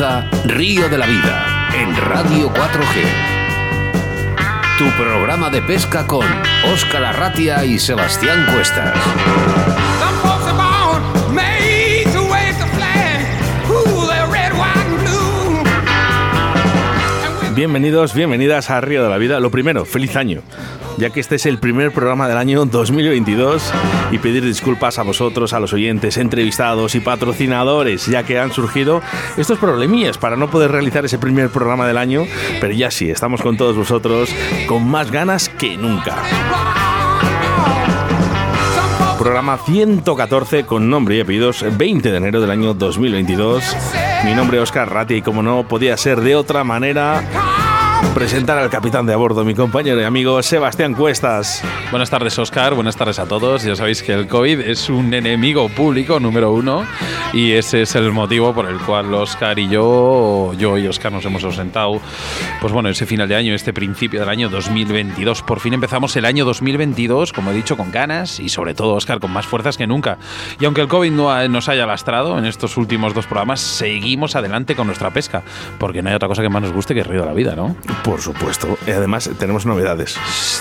Comienza Río de la Vida en Radio 4G. Tu programa de pesca con Óscar Arratia y Sebastián Cuestas. Bienvenidos, bienvenidas a Río de la Vida. Lo primero, feliz año, ya que este es el primer programa del año 2022 y pedir disculpas a vosotros, a los oyentes, entrevistados y patrocinadores, ya que han surgido estos problemillas para no poder realizar ese primer programa del año, pero ya sí, estamos con todos vosotros con más ganas que nunca. Programa 114 con nombre y apellidos 20 de enero del año 2022. Mi nombre es Oscar Ratti y como no podía ser de otra manera, presentar al capitán de a bordo, mi compañero y amigo Sebastián Cuestas. Buenas tardes, Oscar. Buenas tardes a todos. Ya sabéis que el COVID es un enemigo público número uno y ese es el motivo por el cual Oscar y yo, yo y Oscar nos hemos ausentado. Pues bueno, ese final de año, este principio del año 2022. Por fin empezamos el año 2022, como he dicho, con ganas y sobre todo, Oscar, con más fuerzas que nunca. Y aunque el COVID no ha- nos haya lastrado en estos últimos dos programas, seguimos adelante con nuestra pesca, porque no hay otra cosa que más nos guste que el río de la vida, ¿no? Por supuesto. Y además tenemos novedades.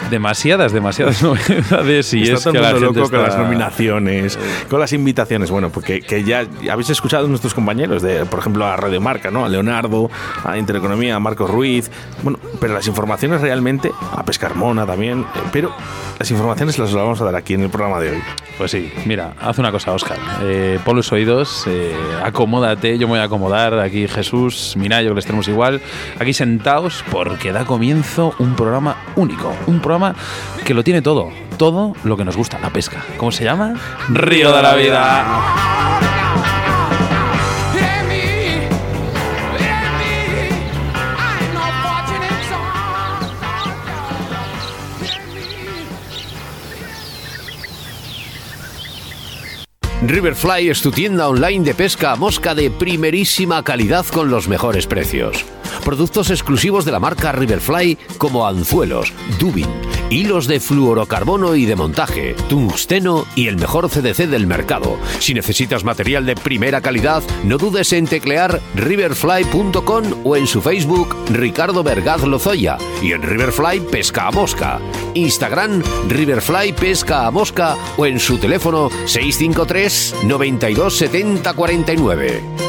Demasiadas, demasiadas novedades y está es todo que la gente loco con está- las nominaciones, con las invitaciones. Bueno, porque que ya habéis escuchado a nuestros compañeros, de, por ejemplo, a Radio Marca, ¿no? A Leonardo, a Intereconomía, a Marcos Ruiz. Bueno, pero las informaciones realmente, a Pescarmona también, eh, pero las informaciones las vamos a dar aquí en el programa de hoy. Pues sí, mira, haz una cosa, Oscar. Eh, pon los oídos, eh, acomódate, yo me voy a acomodar. Aquí Jesús, Minayo, que les tenemos igual. Aquí sentados, porque da comienzo un programa único. Un programa que lo tiene todo. Todo lo que nos gusta, la pesca. ¿Cómo se llama? Río de la Vida. Riverfly es tu tienda online de pesca a mosca de primerísima calidad con los mejores precios. Productos exclusivos de la marca Riverfly como anzuelos, dubin, hilos de fluorocarbono y de montaje, tungsteno y el mejor CDC del mercado. Si necesitas material de primera calidad, no dudes en teclear riverfly.com o en su Facebook Ricardo Vergaz Lozoya y en Riverfly Pesca a Mosca. Instagram Riverfly Pesca a Mosca o en su teléfono 653 92 70 49.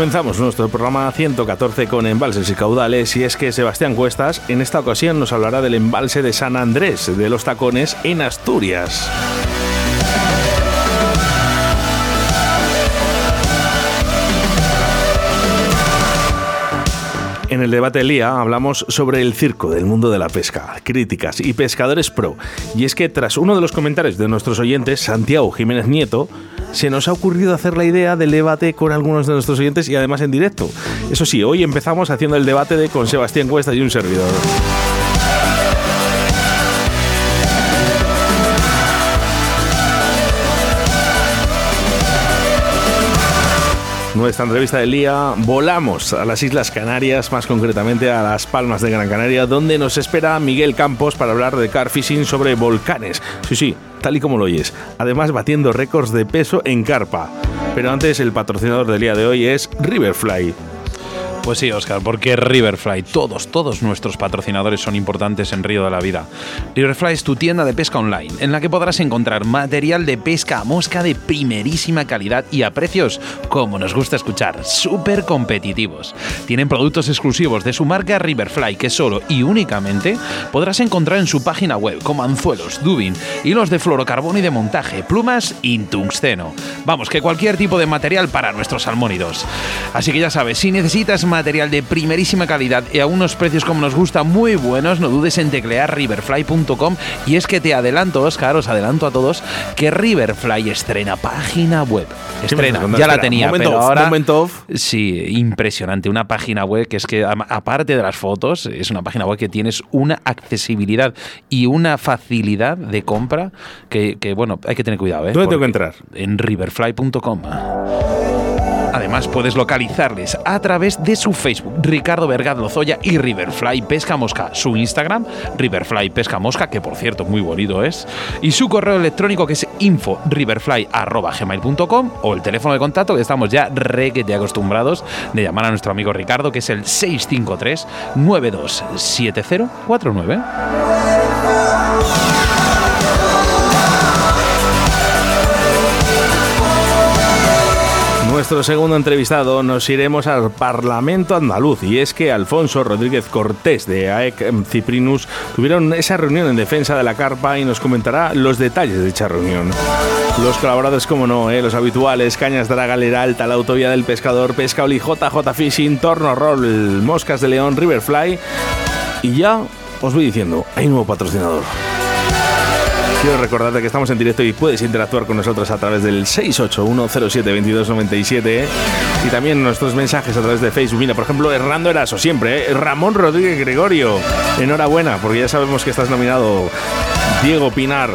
Comenzamos nuestro programa 114 con embalses y caudales y es que Sebastián Cuestas en esta ocasión nos hablará del embalse de San Andrés de los Tacones en Asturias. En el debate del hablamos sobre el circo del mundo de la pesca, críticas y pescadores pro. Y es que tras uno de los comentarios de nuestros oyentes, Santiago Jiménez Nieto, se nos ha ocurrido hacer la idea del debate con algunos de nuestros oyentes y además en directo. Eso sí, hoy empezamos haciendo el debate de con Sebastián Cuesta y un servidor. Nuestra entrevista del día, volamos a las Islas Canarias, más concretamente a las Palmas de Gran Canaria, donde nos espera Miguel Campos para hablar de car fishing sobre volcanes. Sí, sí, tal y como lo oyes. Además, batiendo récords de peso en carpa. Pero antes, el patrocinador del día de hoy es Riverfly. Pues sí, Oscar, porque Riverfly, todos, todos nuestros patrocinadores son importantes en Río de la Vida. Riverfly es tu tienda de pesca online, en la que podrás encontrar material de pesca a mosca de primerísima calidad y a precios, como nos gusta escuchar, súper competitivos. Tienen productos exclusivos de su marca Riverfly que solo y únicamente podrás encontrar en su página web, como anzuelos, dubin, hilos de fluorocarbono y de montaje, plumas y tungsteno. Vamos, que cualquier tipo de material para nuestros salmónidos. Así que ya sabes, si necesitas material de primerísima calidad y a unos precios como nos gusta muy buenos, no dudes en teclear riverfly.com y es que te adelanto, Oscar, os adelanto a todos que Riverfly estrena página web. Estrena, ya la tenía, moment pero off, ahora moment off. sí, impresionante, una página web que es que aparte de las fotos, es una página web que tienes una accesibilidad y una facilidad de compra que, que, bueno, hay que tener cuidado, ¿eh? ¿Dónde tengo que Porque- entrar? en riverfly.com. Además, puedes localizarles a través de su Facebook, Ricardo Vergaz Lozoya y Riverfly Pesca Mosca, su Instagram, Riverfly Pesca Mosca, que por cierto muy bonito es, y su correo electrónico que es info riverfly@gmail.com o el teléfono de contacto que estamos ya requete acostumbrados de llamar a nuestro amigo Ricardo, que es el 653 927049. Nuestro segundo entrevistado nos iremos al Parlamento andaluz y es que Alfonso Rodríguez Cortés de AEC Ciprinus tuvieron esa reunión en defensa de la carpa y nos comentará los detalles de dicha reunión. Los colaboradores, como no, ¿eh? los habituales, Cañas Draga, Leralta, la Autovía del Pescador, Pesca Oli, JJ Fishing, Torno Roll, Moscas de León, Riverfly y ya os voy diciendo, hay nuevo patrocinador. Quiero recordarte que estamos en directo y puedes interactuar con nosotros a través del 681072297 ¿eh? y también nuestros mensajes a través de Facebook. Mira, por ejemplo, Hernando Eraso, siempre, ¿eh? Ramón Rodríguez Gregorio. Enhorabuena, porque ya sabemos que estás nominado. Diego Pinar,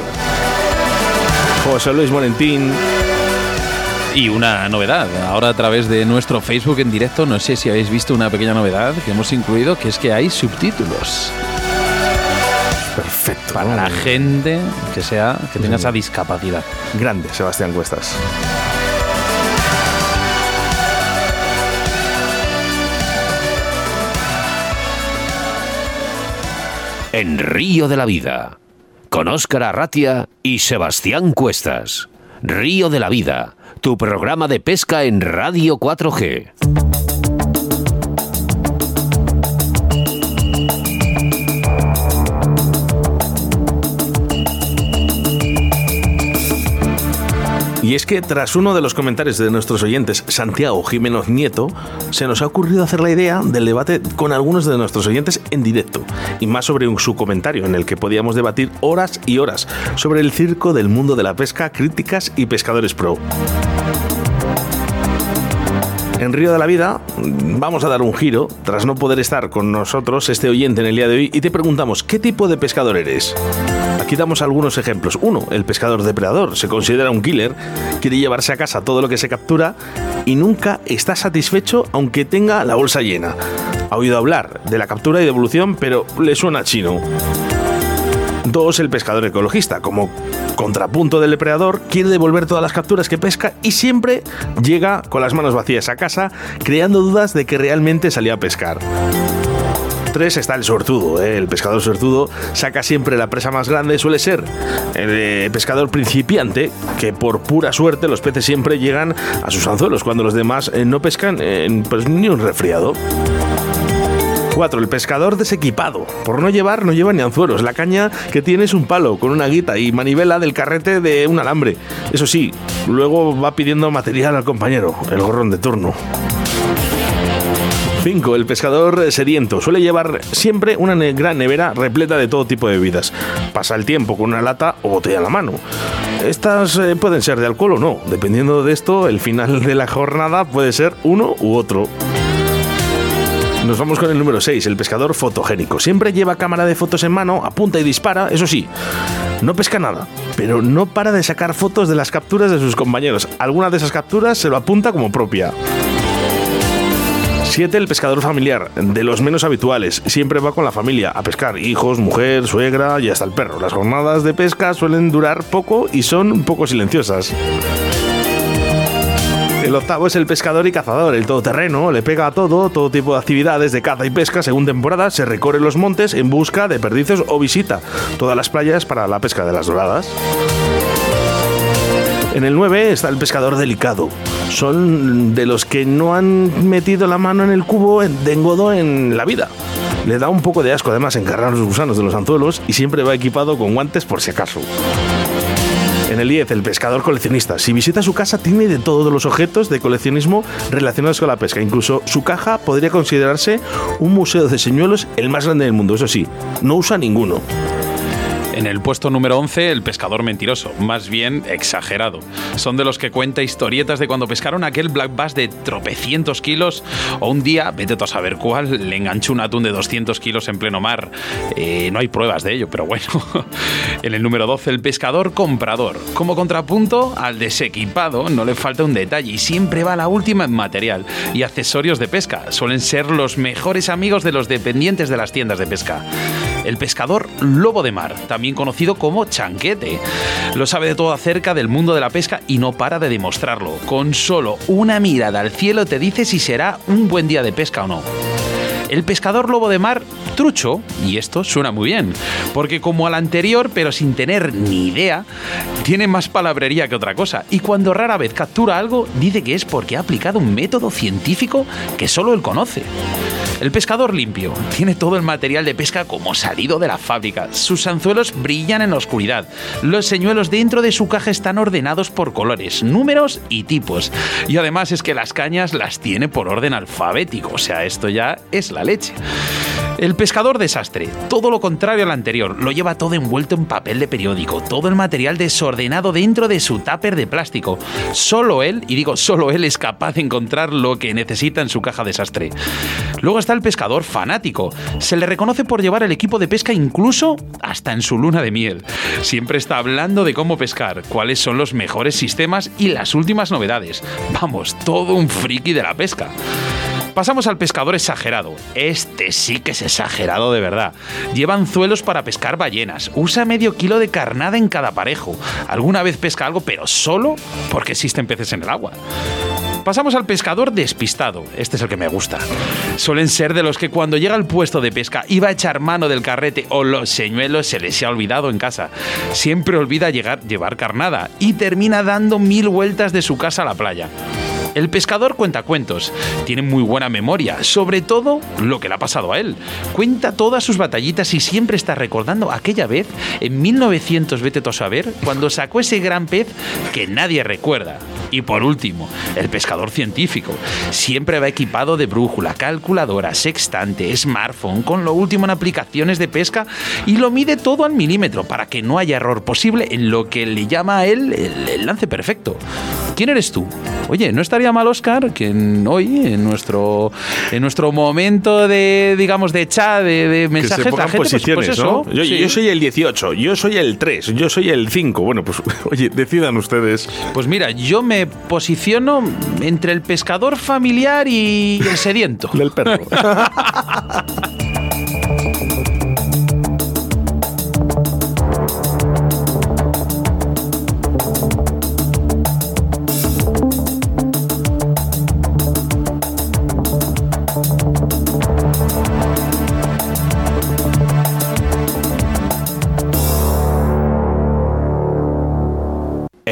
José Luis Morentín, Y una novedad, ahora a través de nuestro Facebook en directo, no sé si habéis visto una pequeña novedad que hemos incluido, que es que hay subtítulos perfecto. para la gente que sea que tenga esa discapacidad. Grande, Sebastián Cuestas. En Río de la Vida, con Óscar Arratia y Sebastián Cuestas. Río de la Vida, tu programa de pesca en Radio 4G. Y es que tras uno de los comentarios de nuestros oyentes, Santiago Jiménez Nieto, se nos ha ocurrido hacer la idea del debate con algunos de nuestros oyentes en directo, y más sobre su comentario en el que podíamos debatir horas y horas sobre el circo del mundo de la pesca, críticas y pescadores pro. En Río de la Vida mm, vamos a dar un giro tras no poder estar con nosotros este oyente en el día de hoy y te preguntamos ¿qué tipo de pescador eres? Aquí damos algunos ejemplos. Uno, el pescador depredador. Se considera un killer, quiere llevarse a casa todo lo que se captura y nunca está satisfecho aunque tenga la bolsa llena. Ha oído hablar de la captura y devolución, pero le suena chino. Dos, el pescador ecologista. Como contrapunto del depredador, quiere devolver todas las capturas que pesca y siempre llega con las manos vacías a casa, creando dudas de que realmente salió a pescar. 3 está el sortudo. ¿eh? El pescador sortudo saca siempre la presa más grande, suele ser el eh, pescador principiante, que por pura suerte los peces siempre llegan a sus anzuelos cuando los demás eh, no pescan pues, ni un resfriado. 4. El pescador desequipado. Por no llevar, no lleva ni anzuelos. La caña que tiene es un palo con una guita y manivela del carrete de un alambre. Eso sí, luego va pidiendo material al compañero, el gorrón de turno. 5. El pescador sediento. Suele llevar siempre una gran nevera repleta de todo tipo de bebidas. Pasa el tiempo con una lata o botella en la mano. Estas eh, pueden ser de alcohol o no. Dependiendo de esto, el final de la jornada puede ser uno u otro. Nos vamos con el número 6, el pescador fotogénico. Siempre lleva cámara de fotos en mano, apunta y dispara, eso sí, no pesca nada, pero no para de sacar fotos de las capturas de sus compañeros. Alguna de esas capturas se lo apunta como propia. 7. El pescador familiar, de los menos habituales. Siempre va con la familia a pescar, hijos, mujer, suegra y hasta el perro. Las jornadas de pesca suelen durar poco y son un poco silenciosas. El octavo es el pescador y cazador, el todoterreno, le pega a todo, todo tipo de actividades de caza y pesca según temporada, se recorre los montes en busca de perdices o visita todas las playas para la pesca de las doradas. En el 9 está el pescador delicado. Son de los que no han metido la mano en el cubo de engodo en la vida. Le da un poco de asco además encargar los gusanos de los anzuelos y siempre va equipado con guantes por si acaso. En el 10, el pescador coleccionista. Si visita su casa, tiene de todos los objetos de coleccionismo relacionados con la pesca. Incluso su caja podría considerarse un museo de señuelos el más grande del mundo. Eso sí, no usa ninguno. En el puesto número 11, el pescador mentiroso, más bien exagerado. Son de los que cuenta historietas de cuando pescaron aquel black bass de tropecientos kilos o un día, vete a saber cuál, le enganchó un atún de 200 kilos en pleno mar. Eh, no hay pruebas de ello, pero bueno. en el número 12, el pescador comprador. Como contrapunto al desequipado, no le falta un detalle y siempre va a la última en material y accesorios de pesca. Suelen ser los mejores amigos de los dependientes de las tiendas de pesca. El pescador lobo de mar, también conocido como chanquete. Lo sabe de todo acerca del mundo de la pesca y no para de demostrarlo. Con solo una mirada al cielo te dice si será un buen día de pesca o no. El pescador lobo de mar trucho, y esto suena muy bien, porque como al anterior, pero sin tener ni idea, tiene más palabrería que otra cosa, y cuando rara vez captura algo, dice que es porque ha aplicado un método científico que solo él conoce. El pescador limpio tiene todo el material de pesca como salido de la fábrica. Sus anzuelos brillan en la oscuridad. Los señuelos dentro de su caja están ordenados por colores, números y tipos. Y además es que las cañas las tiene por orden alfabético. O sea, esto ya es la leche. El pescador desastre, todo lo contrario al anterior, lo lleva todo envuelto en papel de periódico, todo el material desordenado dentro de su tupper de plástico. Solo él, y digo solo él, es capaz de encontrar lo que necesita en su caja desastre. Luego está el pescador fanático. Se le reconoce por llevar el equipo de pesca incluso hasta en su luna de miel. Siempre está hablando de cómo pescar, cuáles son los mejores sistemas y las últimas novedades. Vamos, todo un friki de la pesca. Pasamos al pescador exagerado. Este sí que es exagerado de verdad. Lleva anzuelos para pescar ballenas. Usa medio kilo de carnada en cada parejo. Alguna vez pesca algo, pero solo porque existen peces en el agua. Pasamos al pescador despistado. Este es el que me gusta. Suelen ser de los que cuando llega al puesto de pesca iba a echar mano del carrete o los señuelos se les ha olvidado en casa. Siempre olvida llegar, llevar carnada y termina dando mil vueltas de su casa a la playa. El pescador cuenta cuentos, tiene muy buena memoria, sobre todo lo que le ha pasado a él. Cuenta todas sus batallitas y siempre está recordando aquella vez, en 1900, vete tú a saber, cuando sacó ese gran pez que nadie recuerda. Y por último, el pescador científico. Siempre va equipado de brújula, calculadora, sextante, smartphone, con lo último en aplicaciones de pesca y lo mide todo al milímetro para que no haya error posible en lo que le llama a él el, lance perfecto. ¿Quién eres tú? Oye, no estaría mal, Oscar, que en- hoy, en nuestro, en nuestro momento de, digamos, de chat, de, de Que mensajes, se la gente, pues- posiciones, pues eso, ¿no? Yo, sí. yo soy el 18, yo soy el 3, yo soy el 5. Bueno, pues oye, decidan ustedes. Pues mira, yo me posiciono entre el pescador familiar y el sediento. Del perro.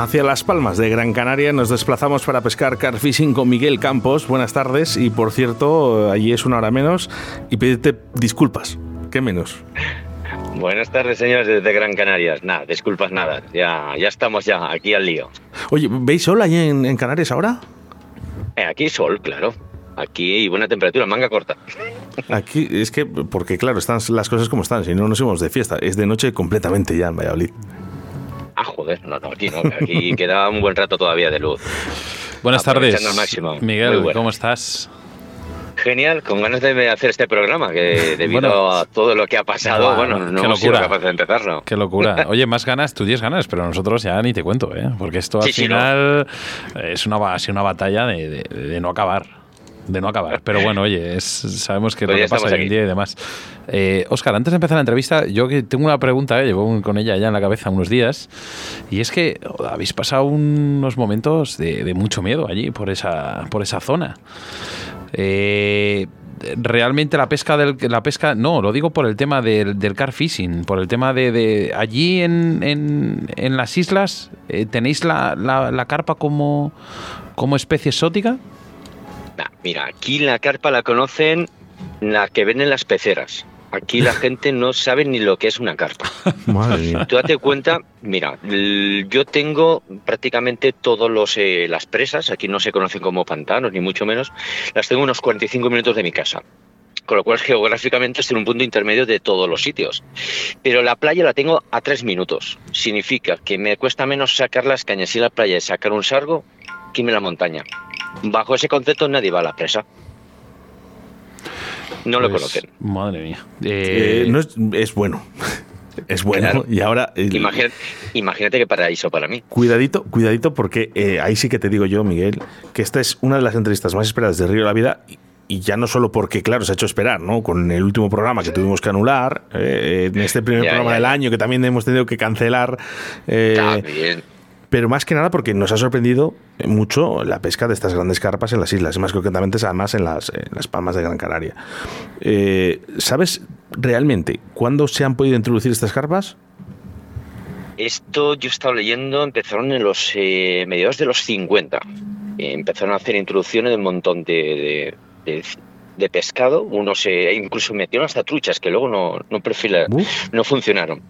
Hacia Las Palmas de Gran Canaria nos desplazamos para pescar carfishing con Miguel Campos. Buenas tardes y por cierto, allí es una hora menos y pedirte disculpas. ¿Qué menos? Buenas tardes, señores desde Gran Canarias. Nada, disculpas nada. Ya, ya estamos ya aquí al lío. Oye, ¿veis sol allí en, en Canarias ahora? Eh, aquí sol, claro. Aquí buena temperatura, manga corta. Aquí es que, porque claro, están las cosas como están, si no nos íbamos de fiesta. Es de noche completamente ya en Valladolid. Joder, no, no, aquí no, aquí queda un buen rato todavía de luz. Buenas tardes, al máximo. Miguel. ¿cómo estás? Genial, con ganas de hacer este programa, que debido Bueno. a todo lo que ha pasado, Buah, bueno, no hemos sido capaces de empezarlo. Qué locura. Oye, más ganas, tú tienes ganas, pero nosotros ya ni te cuento, ¿eh? Porque esto al Sí, sí, final es una, ha sido una batalla de, de- de no acabar. De no acabar. Pero bueno, oye, es, sabemos que Pues lo que pasa hoy en día y demás. Eh, Oscar, antes de empezar la entrevista, yo que tengo una pregunta, ¿eh? llevo con ella ya en la cabeza unos días, y es que oh, habéis pasado unos momentos de, de mucho miedo allí, por esa, por esa zona. Eh, realmente la pesca del la pesca no lo digo por el tema del, del car fishing por el tema de, de- allí en, en, en las islas eh, tenéis la, la, la carpa como como especie exótica mira, aquí la carpa la conocen la que ven en las peceras. Aquí la gente no sabe ni lo que es una carpa. Madre mía. Tú date cuenta, mira, yo tengo prácticamente todos los eh, las presas, aquí no se conocen como pantanos ni mucho menos, las tengo unos 45 minutos de mi casa. Con lo cual geográficamente estoy en un punto intermedio de todos los sitios. Pero la playa la tengo a tres minutos. Significa que me cuesta menos sacar las cañas y la playa y sacar un sargo que irme la montaña. Bajo ese concepto nadie va a la presa. No lo Pues, conocen. madre mía Eh, Eh, no es, es bueno. Es bueno. Claro. Y ahora. eh, Imagínate, imagínate qué paraíso para mí. Cuidadito, cuidadito, porque eh, ahí sí que te digo yo, Miguel, que esta es una de las entrevistas más esperadas de Río de la Vida. y- Y ya no solo porque, claro, se ha hecho esperar, ¿no? Con el último programa que tuvimos que anular, eh, en este primer Ya, programa ya, del año que también hemos tenido que cancelar. eh, También. Pero más que nada porque nos ha sorprendido mucho la pesca de estas grandes carpas en las islas, más concretamente además en las, en las palmas de Gran Canaria. Eh, ¿Sabes realmente cuándo se han podido introducir estas carpas? Esto yo he estado leyendo, empezaron en los eh, mediados de los 50. Eh, empezaron a hacer introducciones de un montón de, de, de- de pescado. Unos eh, incluso metieron hasta truchas que luego no, no, perfila- no funcionaron.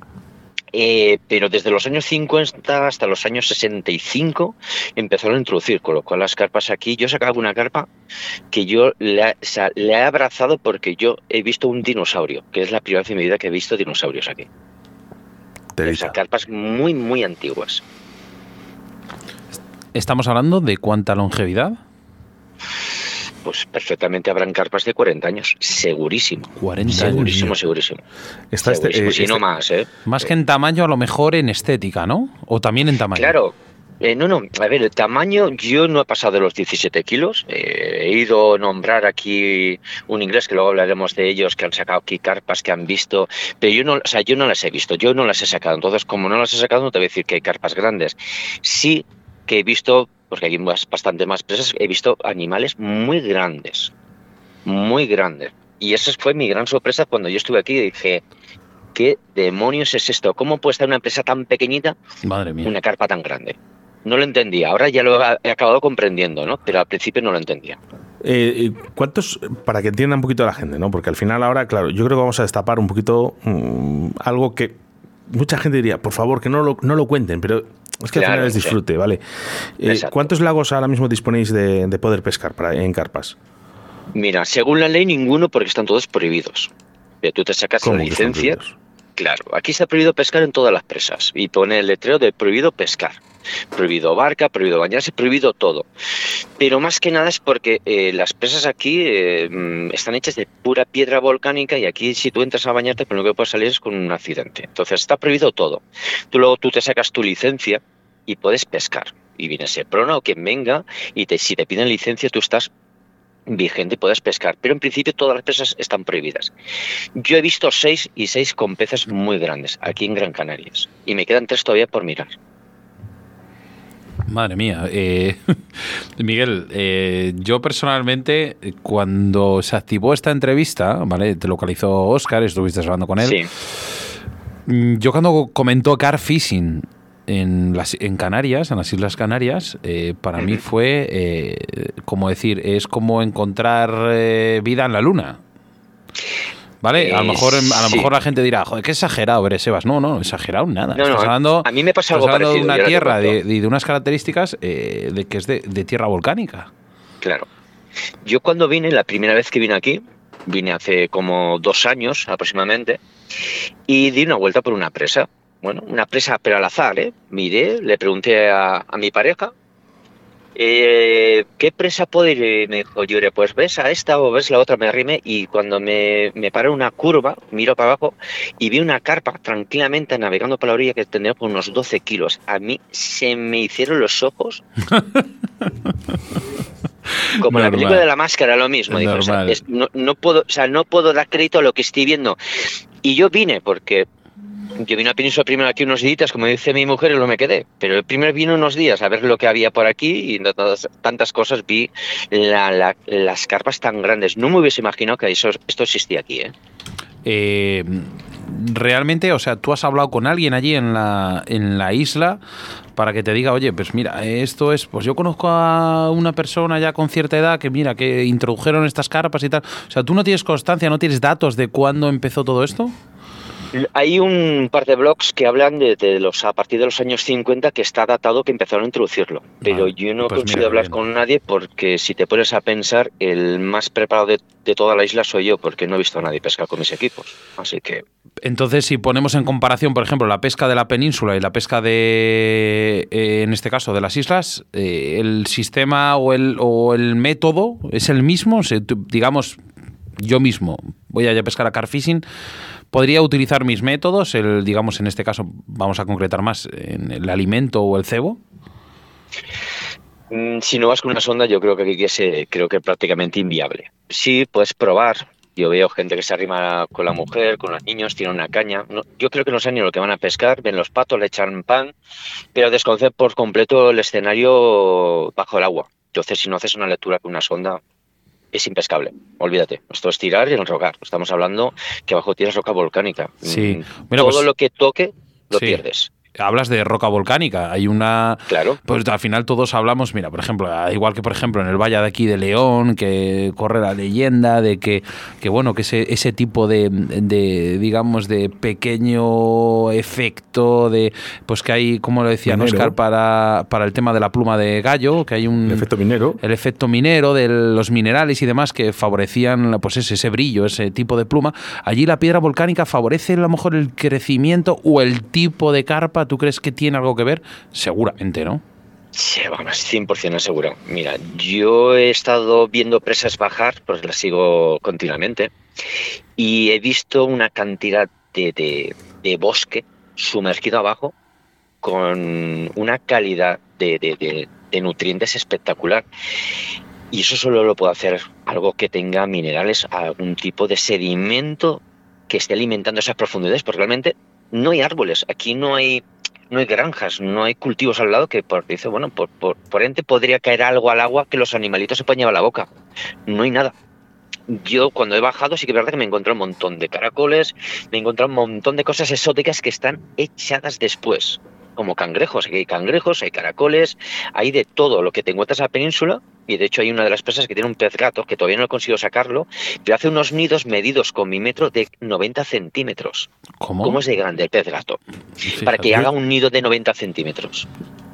Eh, pero desde los años 50 hasta los años 65 empezaron a introducir, con lo cual las carpas aquí, yo sacaba una carpa que yo le, o sea, le he abrazado porque yo he visto un dinosaurio, que es la primera vez en mi vida que he visto dinosaurios aquí. O sea, carpas muy, muy antiguas. estamos hablando de cuánta longevidad Pues perfectamente habrán carpas de 40 años, segurísimo. 40 años Segurísimo, segurísimo. Está este- Segurísimo, eh, si no este- más, ¿eh? más que en tamaño a lo mejor en estética no o también en tamaño Claro. Eh, no, no, a ver, el tamaño, yo no he pasado de los 17 kilos. Eh, he ido a nombrar aquí un inglés, que luego hablaremos de ellos, que han sacado aquí carpas que han visto, pero yo no, o sea, yo no las he visto, yo no las he sacado. Entonces, como no las he sacado, no te voy a decir que hay carpas grandes. Sí que he visto, porque hay más, bastante más presas, he visto animales muy grandes, muy grandes. Y esa fue mi gran sorpresa cuando yo estuve aquí y dije, ¿qué demonios es esto? ¿Cómo puede estar una empresa tan pequeñita madre mía una carpa tan grande. No lo entendía, ahora ya lo he acabado comprendiendo, ¿no? Pero al principio no lo entendía. Eh, eh, ¿Cuántos, para que entienda un poquito la gente, ¿no? Porque al final ahora, claro, yo creo que vamos a destapar un poquito mm, algo que mucha gente diría, por favor, que no lo, no lo cuenten, pero es que al Claro, final es sí. disfrute, ¿vale? Eh. ¿Cuántos lagos ahora mismo disponéis de, de poder pescar para, en carpas? Mira, según la ley ninguno porque están todos prohibidos. Tú te sacas la ¿Cómo que están licencia. Claro, aquí está prohibido pescar en todas las presas y pone el letrero de prohibido pescar. Prohibido barca, prohibido bañarse, prohibido todo. Pero más que nada es porque eh, las presas aquí eh, mm, están hechas de pura piedra volcánica y aquí si tú entras a bañarte, lo único que puedes salir es con un accidente. Entonces está prohibido todo. Tú luego tú te sacas tu licencia y puedes pescar. Y viene Seprona o quien venga y te, si te piden licencia tú estás vigente y puedes pescar. Pero en principio todas las presas están prohibidas. Yo he visto seis y seis con peces muy grandes aquí en Gran Canarias. Y me quedan tres todavía por mirar. Madre mía. eh, Miguel, eh, yo personalmente, cuando se activó esta entrevista, ¿vale? Te localizó Oscar, estuviste hablando con él. Sí. Mm, Yo cuando comentó car fishing en, las, en Canarias, en las Islas Canarias, eh, para mí fue eh, como decir, es como encontrar eh, vida en la luna. ¿Vale? a lo Eh, mejor, a lo sí. mejor la gente dirá, joder, qué exagerado eres, Sebas. No, no, exagerado nada. No, no, Estás a- hablando, a mí me pasa algo hablando de parecido, una y tierra cuento. de- de unas características eh, de que es de, de tierra volcánica. Claro. Yo cuando vine, la primera vez que vine aquí, vine hace como dos años aproximadamente, y di una vuelta por una presa. bueno, una presa, pero al azar, ¿eh? Miré, le pregunté a, a mi pareja, eh, ¿qué presa puedo ir? Y me dijo, Yure, pues ves a esta o ves la otra, me arrime y cuando me, me paré una curva, miro para abajo y vi una carpa tranquilamente navegando por la orilla que tendría por unos 12 kilos. A mí se me hicieron los ojos como en la Normal. película de la máscara, lo mismo. Dijo, o sea, Normal. es- no, no puedo, o sea, no puedo dar crédito a lo que estoy viendo. Y yo vine porque yo vine a Península primero aquí unos días, como dice mi mujer, y no me quedé. Pero el primer vine unos días a ver lo que había por aquí y tantas cosas vi la- la- las carpas tan grandes. No me hubiese imaginado que eso, esto existía aquí. ¿eh? Eh, realmente, o sea, tú has hablado con alguien allí en la, en la isla para que te diga, oye, pues mira, esto es, pues yo conozco a una persona ya con cierta edad que mira, que introdujeron estas carpas y tal. O sea, tú no tienes constancia, no tienes datos de cuándo empezó todo esto. Hay un par de blogs que hablan de, de los a partir de los años 50 que está datado que empezaron a introducirlo. Pero Vale, yo no pues consigo hablar bien. con nadie porque si te pones a pensar, el más preparado de, de toda la isla soy yo porque no he visto a nadie pescar con mis equipos. Así que Entonces, si ponemos en comparación, por ejemplo, la pesca de la península y la pesca de, eh, en este caso, de las islas, eh, el sistema o el, o el método es el mismo. Digamos, yo mismo voy a pescar a carfishing, podría utilizar mis métodos, el, digamos, en este caso, vamos a concretar más, en el alimento o el cebo. Mm, Si no vas con una sonda, yo creo que aquí es creo que prácticamente inviable. Sí, puedes probar. Yo veo gente que se arrima con la mujer, con los niños, tiene una caña. Yo creo que no saben ni lo que van a pescar, ven los patos, le echan pan, pero desconocen por completo el escenario bajo el agua. Entonces, si no haces una lectura con una sonda, es impescable. Olvídate. Esto es tirar y enrocar. Estamos hablando que abajo tienes roca volcánica. Sí. Mm, Mira, Todo pues- lo que toque lo Sí. pierdes. Hablas de roca volcánica. Hay una. Claro. Pues al final todos hablamos, mira, por ejemplo, igual que por ejemplo en el Valle de aquí de León, que corre la leyenda de que, que bueno, que ese, ese tipo de, de, digamos, de pequeño efecto de, pues que hay, como lo decía Minero. Oscar, para, para el tema de la pluma de gallo, que hay un... El efecto minero. el efecto minero de los minerales y demás que favorecían pues ese, ese brillo, ese tipo de pluma. Allí la piedra volcánica favorece a lo mejor el crecimiento o el tipo de carpa. ¿Tú crees que tiene algo que ver? Seguramente, ¿no? Sí, vamos, 100% asegurado. Mira, yo he estado viendo presas bajar, pues las sigo continuamente, y he visto una cantidad de, de- bosque sumergido abajo con una calidad de- de- de nutrientes espectacular. Y eso solo lo puede hacer algo que tenga minerales, algún tipo de sedimento que esté alimentando esas profundidades, porque realmente no hay árboles, aquí no hay no hay granjas, no hay cultivos al lado que por, dice, bueno, por, por, por ente podría caer algo al agua que los animalitos se puedan llevar a la boca. No hay nada. Yo cuando he bajado sí que es verdad que me encontré un montón de caracoles, me he encontrado un montón de cosas exóticas que están echadas después, como cangrejos. Aquí hay cangrejos, hay caracoles, hay de todo lo que te encuentras en la península. Y de hecho hay una de las presas que tiene un pez gato, que todavía no he conseguido sacarlo, pero hace unos nidos medidos con mi metro de 90 centímetros. ¿Cómo? ¿Cómo es de grande el pez gato? Para que haga un nido de 90 centímetros.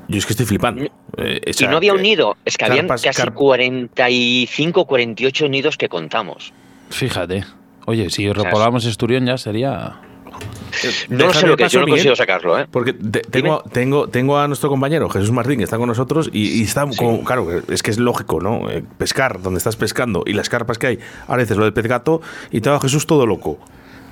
Yo es que estoy flipando. Y- Eh, Y no había un nido, es que habían casi carp- 45 48 nidos que contamos. Fíjate. Oye, si repoblamos Esturión ya sería... No sé lo que yo no Miguel, consigo sacarlo, ¿eh? Porque te- tengo, tengo, tengo a nuestro compañero Jesús Martín, que está con nosotros, y, y está como, claro, es que es lógico, ¿no? Eh, pescar donde estás pescando y las carpas que hay, ahora dices lo del pez gato, y tengo a Jesús todo loco.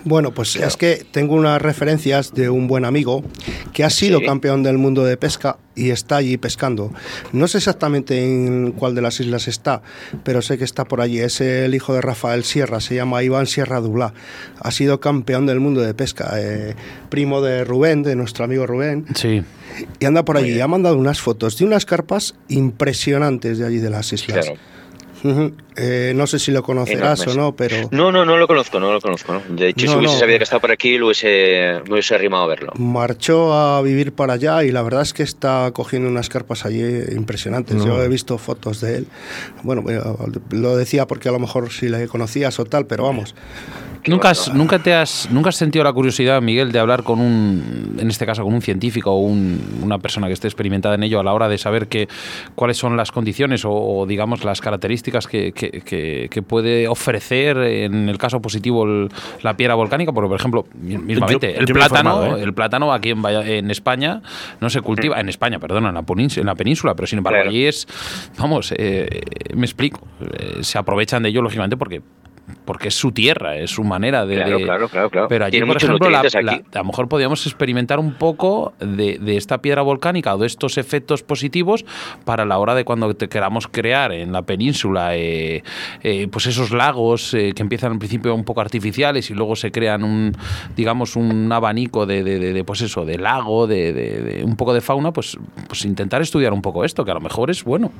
Bueno, pues es que tengo unas referencias de un buen amigo que ha sido Sí. campeón del mundo de pesca y está allí pescando. No sé exactamente en cuál de las islas está, pero sé que está por allí. Es el hijo de Rafael Sierra, se llama Iván Sierra Dulá. Ha sido campeón del mundo de pesca, eh, primo de Rubén, de nuestro amigo Rubén, Sí. y anda por allí. Ha mandado unas fotos de unas carpas impresionantes de allí de las islas. Claro. Eh, no sé si lo conocerás Enormes. o no, pero... No, no, no lo conozco, no lo conozco. ¿no? De hecho, No, si hubiese no. sabido que estaba por aquí, lo hubiese, me hubiese arrimado a verlo. marchó a vivir para allá y la verdad es que está cogiendo unas carpas allí impresionantes. Yo he visto fotos de él. Bueno, eh, lo decía porque a lo mejor si le conocías o tal, pero vamos. ¿Nunca has, nunca, te has, ¿Nunca has sentido la curiosidad, Miguel, de hablar con un, en este caso, con un científico o un- una persona que esté experimentada en ello a la hora de saber que, cuáles son las condiciones o, o, digamos, las características características que, que- que- que puede ofrecer en el caso positivo el- la piedra volcánica, porque por ejemplo, mi- mismamente, Yo- el yo plátano, ¿eh? el plátano aquí en, España no se cultiva, en España, perdón, en la, península, en la península, pero sin embargo Claro. allí es, vamos, eh, me explico, eh, se aprovechan de ello lógicamente porque porque es su tierra, es su manera de... Claro, de- claro, claro, claro. Pero allí, por ejemplo, la- nutrientes la- aquí. a lo mejor podríamos experimentar un poco de, de esta piedra volcánica o de estos efectos positivos para la hora de cuando te queramos crear en la península eh, eh, pues esos lagos eh, que empiezan al principio un poco artificiales y luego se crean un digamos un abanico de, de- pues eso de lago de un poco de fauna pues pues intentar estudiar un poco esto que a lo mejor es bueno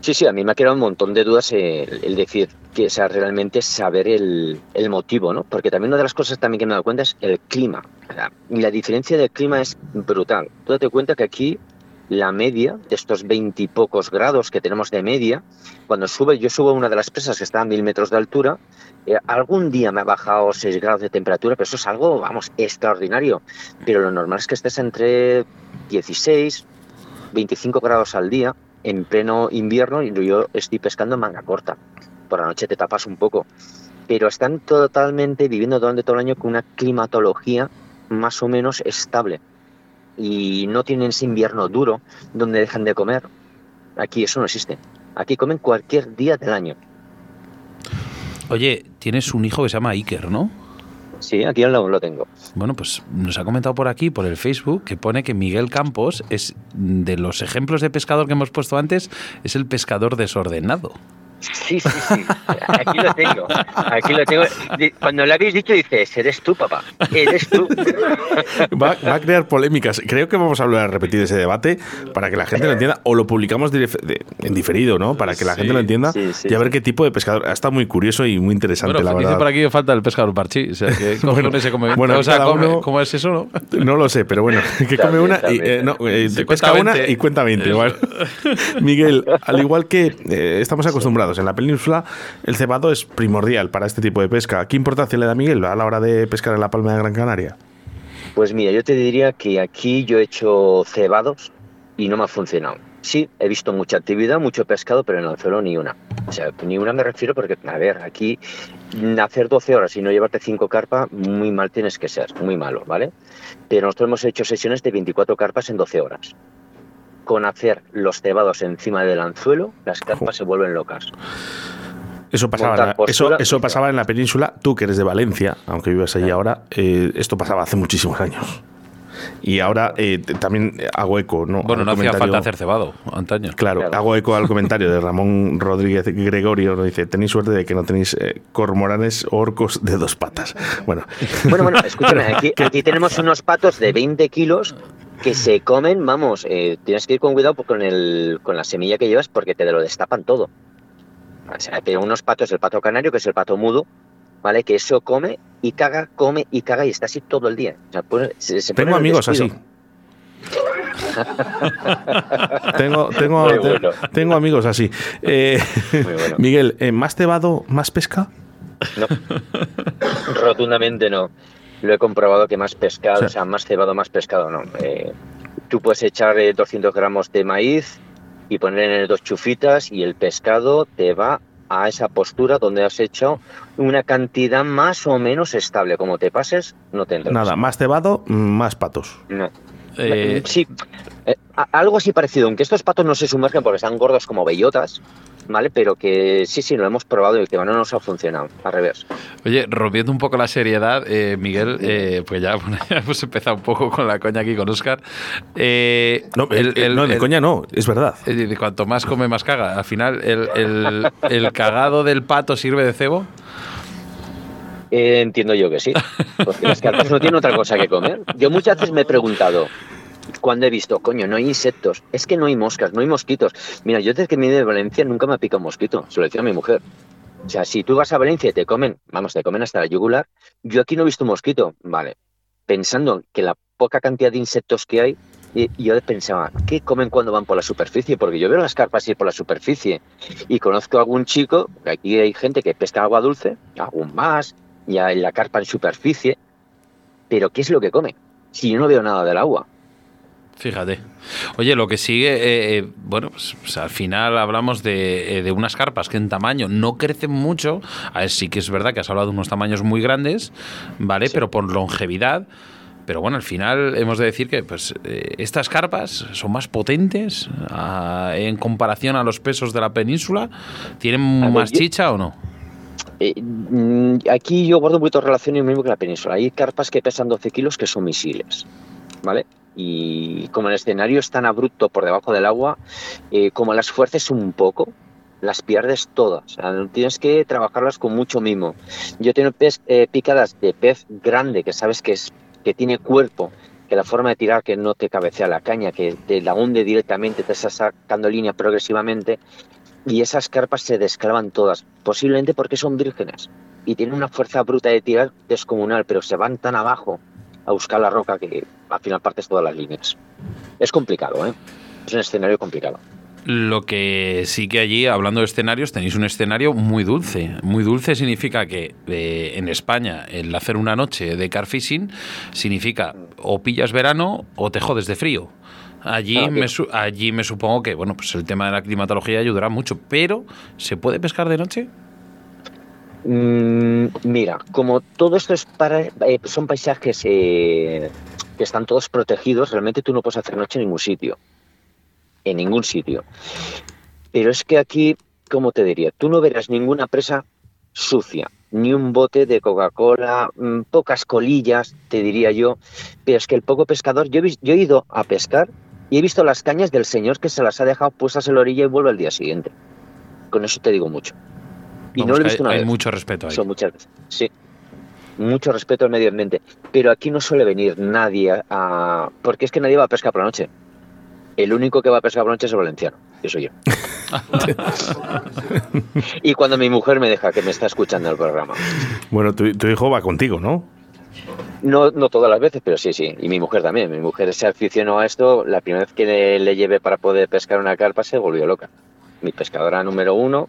Sí, sí, a mí me ha quedado un montón de dudas el, decir que, o sea, realmente saber el, motivo, ¿no? Porque también una de las cosas también que me he dado cuenta es el clima. La diferencia del clima es brutal. Tú date cuenta que aquí la media de estos veintipocos grados que tenemos de media, cuando sube, yo subo a una de las presas que está a mil metros de altura, eh, algún día me ha bajado 6 grados de temperatura, pero eso es algo, vamos, extraordinario. Pero lo normal es que estés entre 16, 25 grados al día en pleno invierno y yo estoy pescando manga corta. Por la noche te tapas un poco. Pero están totalmente viviendo durante todo el año con una climatología más o menos estable. Y no tienen ese invierno duro donde dejan de comer. Aquí eso no existe. Aquí comen cualquier día del año. oye tienes un hijo que se llama Iker ¿no? Sí, aquí lo, lo tengo. Bueno, pues nos ha comentado por aquí, por el Facebook, que pone que Miguel Campos es de los ejemplos de pescador que hemos puesto antes, es el pescador desordenado. Sí, sí, sí. Aquí lo tengo. Aquí lo tengo. Cuando lo habéis dicho, dices, eres tú, papá. Eres tú. Va, va a crear polémicas. Creo que vamos a volver a repetir ese debate para que la gente lo entienda o lo publicamos en diferido, ¿no? Para que la Sí, gente lo entienda sí, sí, y a ver qué tipo de pescador. Ha estado muy curioso y muy interesante, Bueno, la dice verdad. por aquí falta el pescador parchí. O sea, que Bueno, uno y se come bueno, o sea, cada come- uno- ¿cómo es eso, no? No lo sé, pero bueno, que come También, una y eh, no, eh, pesca una 20. y cuenta 20. Eso. igual. Miguel, al igual que eh, estamos acostumbrados en la península, el cebado es primordial para este tipo de pesca. ¿Qué importancia le da Miguel a la hora de pescar en la Palma de Gran Canaria? Pues mira, yo te diría que aquí yo he hecho cebados y no me ha funcionado. Sí, he visto mucha actividad, mucho pescado, pero en el anzuelo ni una. O sea, ni una me refiero porque, a ver, aquí hacer 12 horas y no llevarte 5 carpas, muy mal tienes que ser, muy malo, ¿vale? Pero nosotros hemos hecho sesiones de 24 carpas en 12 horas. Con hacer los cebados encima del anzuelo, las carpas se vuelven locas. Eso pasaba, en la, postura. eso, eso pasaba en la península. Tú que eres de Valencia, aunque vives allí ahora, eh, esto pasaba hace muchísimos años. Y ahora eh, también hago eco, ¿no? Bueno, al no hacía falta hacer cebado antaño. Claro, Claro. hago eco al comentario de Ramón Rodríguez Gregorio. Nos dice: Tenéis suerte de que no tenéis eh, cormoranes o orcos de dos patas. Bueno, Bueno, bueno, escúchame, aquí, aquí tenemos unos patos de 20 kilos que se comen, vamos, eh, tienes que ir con cuidado con, el, con la semilla que llevas porque te lo destapan todo. O sea, pero unos patos, el pato canario, que es el pato mudo, ¿vale? Que eso come y caga, come y caga y está así todo el día. O sea, pues, se- se pone tengo amigos así. tengo, tengo, bueno. tengo amigos así. Eh, bueno. Miguel, eh, ¿más cebado, más pesca? No. Rotundamente no. Lo he comprobado que más pescado, Sí. o sea, más cebado, más pescado no. Eh, tú puedes echar eh, 200 gramos de maíz y poner en dos chufitas y el pescado te va a esa postura donde has hecho una cantidad más o menos estable. Como te pases, no tendrás. Nada, más cebado, más patos. No. Eh, Sí, eh, algo así parecido, aunque estos patos no se sumergen porque están gordos como bellotas, ¿vale? Pero que sí, sí, lo hemos probado y el tema no nos ha funcionado, al revés. Oye, rompiendo un poco la seriedad, eh, Miguel, eh, pues ya, bueno, ya hemos empezado un poco con la coña aquí con Oscar. Eh, No, el- el- no, de coña no, es verdad. cuanto más come, más caga. Al final, el, el- el cagado del pato sirve de cebo. Eh, entiendo yo que sí, porque las carpas no tienen otra cosa que comer. Yo muchas veces me he preguntado, cuando he visto, coño, no hay insectos, es que no hay moscas, no hay mosquitos. Mira, yo desde que me de Valencia nunca me ha picado un mosquito, se lo decía a mi mujer. O sea, si tú vas a Valencia y te comen, vamos, te comen hasta la yugular, yo aquí no he visto un mosquito, vale. Pensando que la poca cantidad de insectos que hay, y yo pensaba, ¿qué comen cuando van por la superficie? Porque yo veo las carpas ir por la superficie y conozco a algún chico, aquí hay gente que pesca agua dulce, algún más, ya en la carpa en superficie, pero ¿qué es lo que come? Si yo no veo nada del agua. Fíjate. Oye, lo que sigue, eh, eh, bueno, pues, al final hablamos de, eh, de unas carpas que en tamaño no crecen mucho. A ver, sí que es verdad que has hablado de unos tamaños muy grandes, ¿vale? Pero por longevidad. Pero bueno, al final hemos de decir que pues, eh, estas carpas son más potentes ah, en comparación a los pesos de la península. ¿Tienen ver, más yo- chicha o no? Eh, mm, aquí yo guardo un poquito de relación y mismo que la península. Hay carpas que pesan 12 kilos que son misiles, ¿vale? Y como el escenario es tan abrupto por debajo del agua, eh, como las fuerces un poco, las pierdes todas. Tienes que trabajarlas con mucho mimo. Yo tengo pez- eh, picadas de pez grande que sabes que, es, que tiene cuerpo, que la forma de tirar que no te cabecea la caña, que te la hunde directamente, te está sacando línea progresivamente y esas carpas se desclavan todas, posiblemente porque son vírgenes y tienen una fuerza bruta de tirar descomunal, pero se van tan abajo a buscar la roca que al final partes todas las líneas. Es complicado, ¿eh? Es un escenario complicado. Lo que sí que allí, hablando de escenarios, tenéis un escenario muy dulce. Muy dulce significa que eh, en España el hacer una noche de car fishing significa o pillas verano o te jodes de frío. Allí, Ah, me, allí me supongo que bueno, pues el tema de la climatología ayudará mucho, pero ¿se puede pescar de noche? Mm, mira, como todo esto es para, eh, son paisajes eh, que están todos protegidos, realmente tú no puedes hacer noche en ningún sitio. En ningún sitio. Pero es que aquí, ¿cómo te diría? Tú no verás ninguna presa sucia, ni un bote de Coca-Cola, mm, pocas colillas, te diría yo. Pero es que el poco pescador, yo he, yo he ido a pescar y he visto las cañas del señor que se las ha dejado puestas en la orilla y vuelve al día siguiente. Con eso te digo mucho. Y Vamos, no lo he visto hay, una hay vez. mucho respeto ahí. Son muchas veces, sí. Mucho respeto al medio ambiente. Pero aquí no suele venir nadie a- a... Porque es que nadie va a pescar por la noche. El único que va a pescar por la noche es el valenciano. Que soy yo. y cuando mi mujer me deja, que me está escuchando el programa. Bueno, tu, tu hijo va contigo, ¿no? No, no todas las veces, pero sí, sí. Y mi mujer también. Mi mujer se aficionó a esto. La primera vez que le, le llevé para poder pescar una carpa se volvió loca. Mi pescadora número uno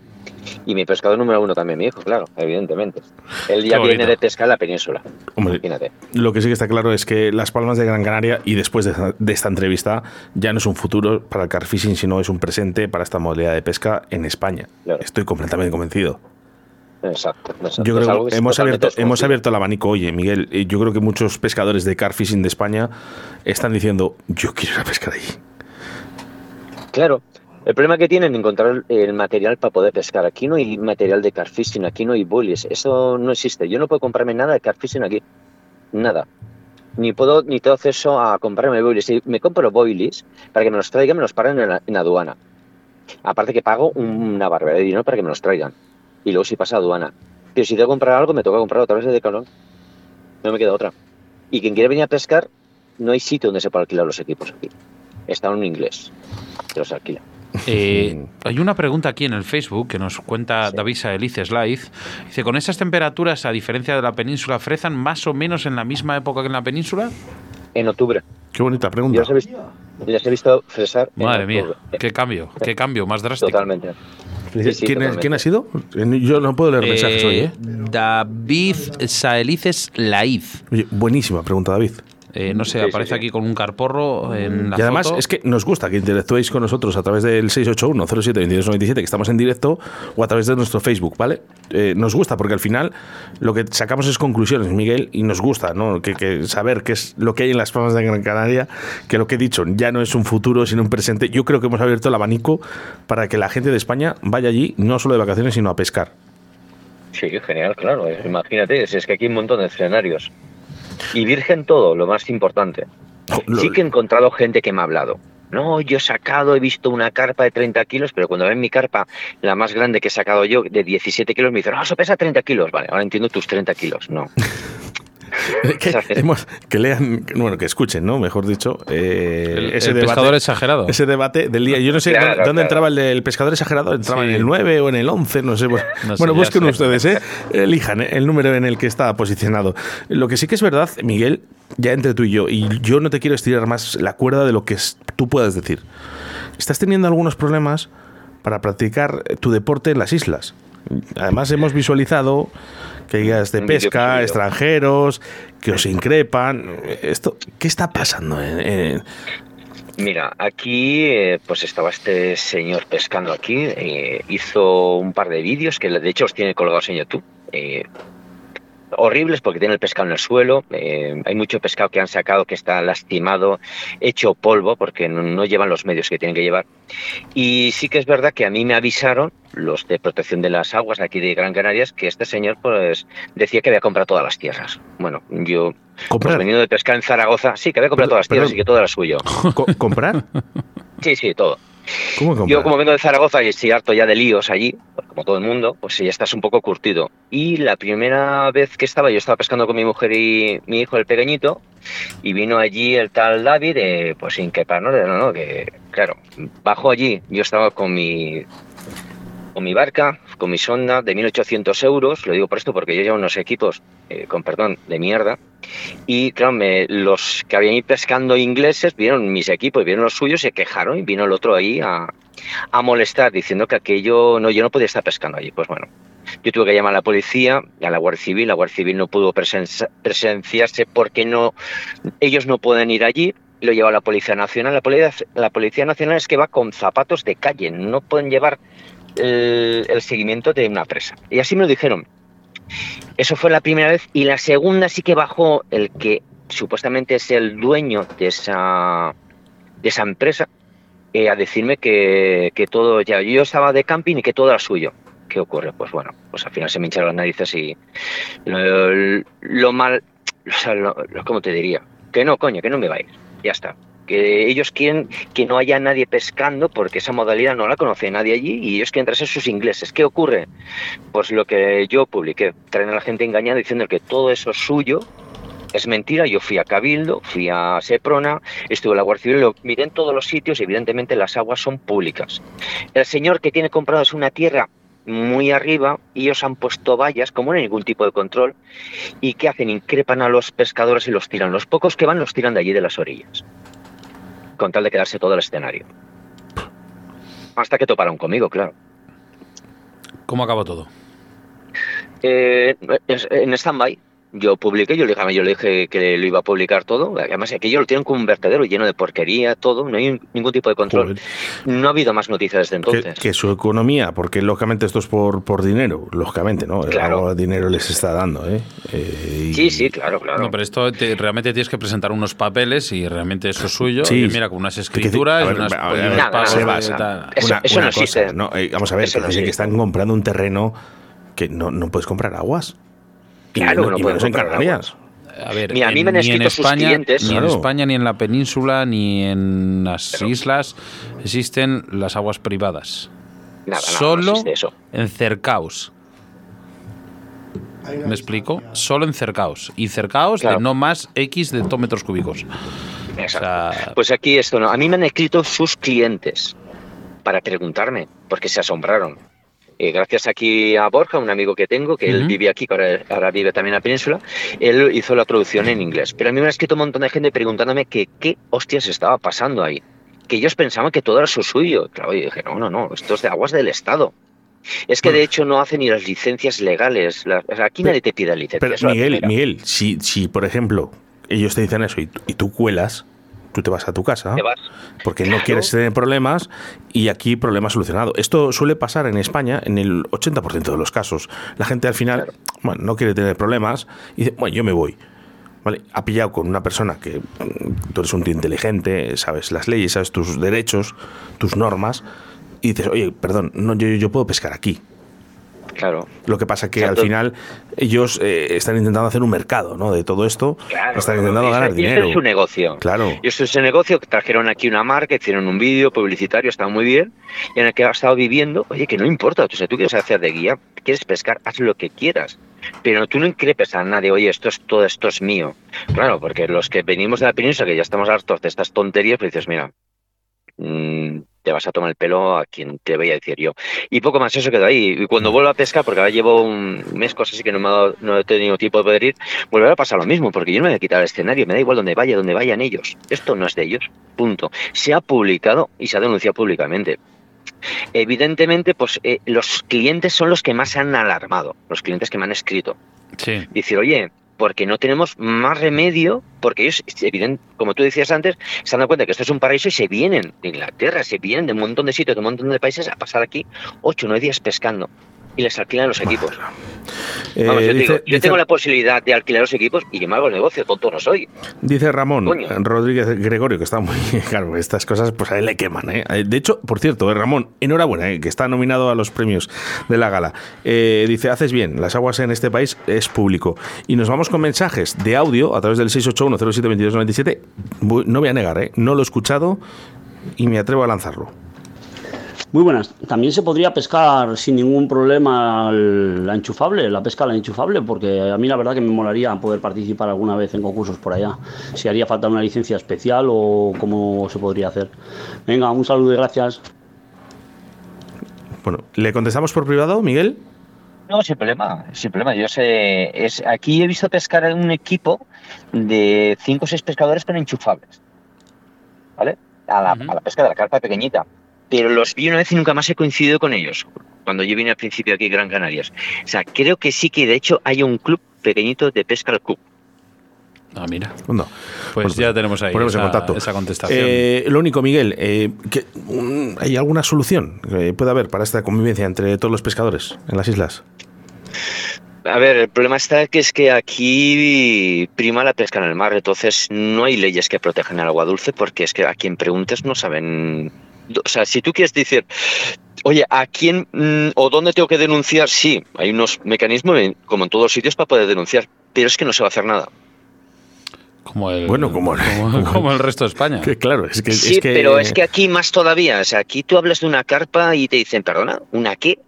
y mi pescador número uno también, mi hijo, claro, evidentemente. Él ya viene de pescar la península. Hombre, Imagínate. Lo que sí que está claro es que Las Palmas de Gran Canaria, y después de, de esta entrevista, ya no es un futuro para el carfishing, sino es un presente para esta modalidad de pesca en España. Claro. Estoy completamente convencido. Exacto. exacto. Yo Es creo algo que es hemos abierto, hemos abierto el abanico, oye, Miguel. Yo creo que muchos pescadores de carfishing de España están diciendo, yo quiero ir a pescar allí. Claro. El problema que tienen es encontrar el material para poder pescar. Aquí no hay material de carfishing, aquí no hay bullies. Eso no existe. Yo no puedo comprarme nada de carfishing aquí. Nada. Ni puedo, ni tengo acceso a comprarme boilies. Si me compro boilies, para que me los traigan, me los pagan en, la- en aduana. Aparte que pago una barbaridad de dinero para que me los traigan. Y luego si pasa aduana. Pero si tengo que comprar algo, me toca comprar otra vez de Decathlon. No me queda otra. Y quien quiere venir a pescar, no hay sitio donde se pueda alquilar los equipos aquí. Está un inglés que los alquila. Eh, hay una pregunta aquí en el Facebook que nos cuenta David Saelices. Dice, ¿con esas temperaturas, a diferencia de la península, frezan más o menos en la misma época que en la península? En octubre. Qué bonita Yo pregunta. les he visto, les he visto fresar. en Madre mía, qué cambio, qué cambio más drástico. Totalmente. Sí, sí, ¿Quién, es- totalmente. quién ha sido? Yo no puedo leer Eh, mensajes hoy, ¿eh? David Saelices Laiz. Oye, buenísima pregunta, David. Eh, no sé, Sí, aparece sí. aquí con un carporro en la y además foto. es que nos gusta que interactuéis con nosotros a través del 681-07-2297, que estamos en directo, o a través de nuestro Facebook, ¿vale? Eh, nos gusta porque al final lo que sacamos es conclusiones, Miguel, y nos gusta, ¿no? Que, que saber qué es lo que hay en las palmas de Gran Canaria, que lo que he dicho ya no es un futuro, sino un presente. Yo creo que hemos abierto el abanico para que la gente de España vaya allí, no solo de vacaciones, sino a pescar. Sí, genial, claro. Imagínate, si es que aquí hay un montón de escenarios. Y virgen todo, lo más importante. Lo- Sí que he encontrado gente que me ha hablado. No, yo he sacado, he visto una carpa de 30 kilos, pero cuando ven mi carpa, la más grande que he sacado yo, de 17 kilos, me dicen, no, eso pesa 30 kilos. Vale, ahora entiendo tus 30 kilos. No. que, hemos- que lean, bueno, que escuchen, ¿no? Mejor dicho, eh, El- ese el debate, pescador exagerado. Ese debate del día. Yo no sé Claro, dónde, dónde claro. entraba el, del pescador exagerado. ¿Entraba Sí. en el 9 o en el 11? No sé. Bueno, No sé, bueno, busquen sé. ustedes, ¿eh? Elijan ¿eh? el número en el que está posicionado. Lo que sí que es verdad, Miguel, ya entre tú y yo, y yo no te quiero estirar más la cuerda de lo que es- tú puedas decir. Estás teniendo algunos problemas para practicar tu deporte en las islas. Además, hemos visualizado que guías de pesca, extranjeros, que os increpan. Esto, ¿Qué está pasando? en- en- Mira, aquí eh, pues estaba este señor pescando aquí, eh, hizo un par de vídeos que de hecho los tiene colgados en YouTube. Horribles porque tiene el pescado en el suelo, eh, hay mucho pescado que han sacado que está lastimado, hecho polvo porque no, no llevan los medios que tienen que llevar. Y sí que es verdad que a mí me avisaron los de protección de las aguas aquí de Gran Canarias que este señor pues decía que había comprado todas las tierras. Bueno, yo pues, ¿Comprar? venido de pescar en Zaragoza, sí, que había comprado todas las tierras Perdón. y que todo era suyo. Co- ¿Comprar? Sí, sí, todo. ¿Cómo? Yo como vengo de Zaragoza y estoy harto ya de líos allí, como todo el mundo, pues ya estás un poco curtido. Y la primera vez que estaba, yo estaba pescando con mi mujer y mi hijo, el pequeñito, y vino allí el tal David, eh, pues sin quepar, ¿no? No, no, que claro, bajó allí, yo estaba con mi con mi barca, con mi sonda de 1800 euros, lo digo por esto porque yo llevo unos equipos, eh, con perdón, de mierda, y claro, me- los que habían ido pescando ingleses vieron mis equipos, vieron los suyos, se quejaron y vino el otro ahí a, a molestar diciendo que aquello, no, yo no podía estar pescando allí. Pues bueno, yo tuve que llamar a la policía, a la Guardia Civil, la Guardia Civil no pudo presen- presenciarse porque no, ellos no pueden ir allí. Lo lleva la Policía Nacional. La Policía, la Policía Nacional es que va con zapatos de calle, no pueden llevar el, seguimiento de una presa. Y así me lo dijeron. Eso fue la primera vez. Y la segunda sí que bajó el que supuestamente es el dueño de esa, de esa empresa eh, a decirme que, que todo ya. Yo estaba de camping y que todo era suyo. ¿Qué ocurre? Pues bueno, pues al final se me hincharon las narices y lo, mal. O sea, lo, ¿cómo te diría? Que no, coño, que no me vais. Ya está. Que ellos quieren que no haya nadie pescando porque esa modalidad no la conoce nadie allí y ellos quieren traerse sus ingleses. ¿Qué ocurre? Pues lo que yo publiqué, traen a la gente engañada diciendo que todo eso es suyo, es mentira. Yo fui a Cabildo, fui a Seprona, estuve en la Guardia Civil, lo miré en todos los sitios evidentemente las aguas son públicas. El señor que tiene comprado es una tierra muy arriba y ellos han puesto vallas, como no hay ningún tipo de control, y ¿qué hacen? Increpan a los pescadores y los tiran. Los pocos que van los tiran de allí de las orillas, con tal de quedarse todo el escenario. Hasta que toparon conmigo, claro. ¿Cómo acabó todo? Eh, en stand-by. Yo publiqué, yo le, dije, yo le dije que lo iba a publicar todo. Además, aquello lo tienen como un vertedero lleno de porquería, todo. No hay ningún tipo de control. Joder. No ha habido más noticias desde entonces. que su economía, porque lógicamente esto es por, por dinero, lógicamente, ¿no? Claro. Algo de dinero les está dando, ¿eh? Eh, y- Sí, sí, claro, claro. No, pero esto te- realmente tienes que presentar unos papeles y realmente eso es suyo. Sí. Y mira, con unas escrituras ver, y unas. Eso- no existe. cosa, ¿no? Eh, vamos a ver, Eso no que, que están comprando un terreno que no, no puedes comprar aguas. Claro no y menos en Canarias. A ver, Mira, a mí en- me han ni en sus España, clientes. Ni en. España, ni en la península, ni en las islas existen las aguas privadas. Nada, nada, no Solo eso. en cercaos. ¿Me explico? Solo en cercaos. Y cercaos Claro. de no más X de metros cúbicos. Exacto. O sea- Pues aquí esto no. A mí me han escrito sus clientes para preguntarme, porque se asombraron. Eh, gracias aquí a Borja, un amigo que tengo, que él vive aquí, que ahora, ahora vive también en la península, él hizo la traducción en inglés. Pero a mí me ha escrito un montón de gente preguntándome que qué hostias estaba pasando ahí. Que ellos pensaban que todo era su suyo. Claro, y dije, no, no, no, esto es de aguas del Estado. Es que de hecho no hacen ni las licencias legales. La- o sea, aquí nadie te pide licencia. Pero Miguel. Miguel, si, si por ejemplo ellos te dicen eso y, y tú cuelas, tú te vas a tu casa. Te vas. Porque no quieres tener problemas y aquí problema solucionado. Esto suele pasar en España en el 80% de los casos. La gente al final bueno, no quiere tener problemas y dice, bueno, yo me voy. ¿Vale? Ha pillado con una persona que mm, tú eres un tío inteligente, sabes las leyes, sabes tus derechos, tus normas, y dices, oye, perdón, no, yo, yo puedo pescar aquí. Claro. Lo que pasa que Exacto. al final ellos eh, están intentando hacer un mercado ¿no? de todo esto. Claro, están intentando ganar y dinero. es su negocio. Claro. Y esto es su negocio, que trajeron aquí una marca, hicieron un vídeo publicitario, estaba muy bien, y en el que ha estado viviendo, oye, que no importa, o sea, tú quieres hacer de guía, quieres pescar, haz lo que quieras, pero tú no increpes a nadie, oye, esto es todo esto es mío. Claro, porque los que venimos de la península, que ya estamos hartos de estas tonterías, pues dices, mira, mm, te vas a tomar el pelo a quien te vaya a decir yo. Y poco más eso quedó ahí. Y cuando vuelvo a pescar, porque ahora llevo un mes, cosas así que no, me ha dado- no he tenido tiempo de poder ir, volverá a pasar lo mismo, porque yo no me voy a quitar el escenario, me da igual donde vaya, donde vayan ellos. Esto no es de ellos, punto. Se ha publicado y se ha denunciado públicamente. Evidentemente, pues eh, los clientes son los que más se han alarmado, los clientes que me han escrito. Sí. Decir, oye, porque no tenemos más remedio, porque ellos, evidente, como tú decías antes, se dado cuenta que esto es un paraíso y se vienen de Inglaterra, se vienen de un montón de sitios, de un montón de países a pasar aquí ocho o nueve días pescando y les alquilan los equipos. Eh, Vamos, yo, te dice- digo, yo dice- tengo la posibilidad de alquilar los equipos y yo me hago el negocio, tonto no soy. Dice Ramón Coño. Rodríguez Gregorio, que está muy. Claro, estas cosas pues a él le queman. ¿eh? De hecho, por cierto, eh, Ramón, enhorabuena, ¿eh? que está nominado a los premios de la gala. Eh, dice: Haces bien, las aguas en este país es público. Y nos vamos con mensajes de audio a través del 681-072297. Bu- No voy a negar, ¿eh? no lo he escuchado y me atrevo a lanzarlo. Muy buenas. También se podría pescar sin ningún problema la enchufable, la pesca a la enchufable, porque a mí la verdad que me molaría poder participar alguna vez en concursos por allá. Si haría falta una licencia especial o cómo se podría hacer. Venga, un saludo y gracias. Bueno, ¿le contestamos por privado, Miguel? No, sin problema, sin problema. Yo sé, es, aquí he visto pescar en un equipo de cinco o seis pescadores pero enchufables. ¿Vale? A la, a la pesca de la carpa pequeñita. Pero los vi una vez y nunca más he coincidido con ellos. Cuando yo vine al principio aquí a Gran Canarias. O sea, creo que sí que de hecho hay un club pequeñito de pesca al club. Ah, mira. No. Pues ya tenemos ahí en esa- contacto. esa contestación. Eh, lo único, Miguel, eh, que, mm, ¿hay alguna solución que pueda haber para esta convivencia entre todos los pescadores en las islas? A ver, el problema está que es que aquí prima la pesca en el mar, entonces no hay leyes que protejan el agua dulce porque es que a quien preguntes no saben. O sea, si tú quieres decir, oye, ¿a quién mm, o dónde tengo que denunciar? Sí, hay unos mecanismos, en- como en todos los sitios, para poder denunciar, pero es que no se va a hacer nada. Como el, Bueno, como- como, como el resto de España. Que claro, es que. Sí, es que- pero es que aquí más todavía. O sea, aquí tú hablas de una carpa y te dicen, perdona, ¿una qué?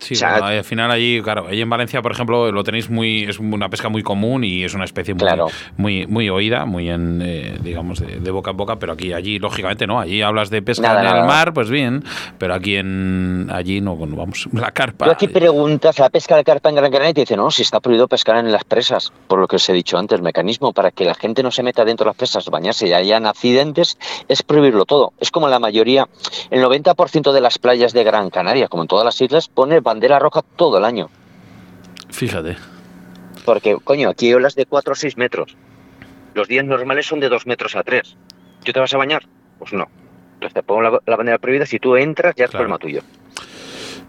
Sí, O sea, bueno, al final allí, claro, allí en Valencia, por ejemplo, lo tenéis muy, es una pesca muy común y es una especie muy, Claro. muy, muy oída, muy en, eh, digamos, de, de boca en boca, pero aquí, allí, lógicamente, no. Allí hablas de pesca Nada, en el nada. mar, pues bien, pero aquí en, allí no, no vamos, la carpa. Tú aquí preguntas la pesca de carpa en Gran Canaria y te dicen, no, si está prohibido pescar en las presas, por lo que os he dicho antes, el mecanismo para que la gente no se meta dentro de las presas, bañarse y hayan accidentes, es prohibirlo todo. Es como la mayoría, el 90% de las playas de Gran Canaria, como en todas las islas, pone bandera roja todo el año. Fíjate. Porque, coño, aquí hay olas de 4 o 6 metros. Los días normales son de 2 metros a 3. ¿Tú te vas a bañar? Pues no. Entonces te pongo la, la bandera prohibida, si tú entras ya es Claro. problema tuyo.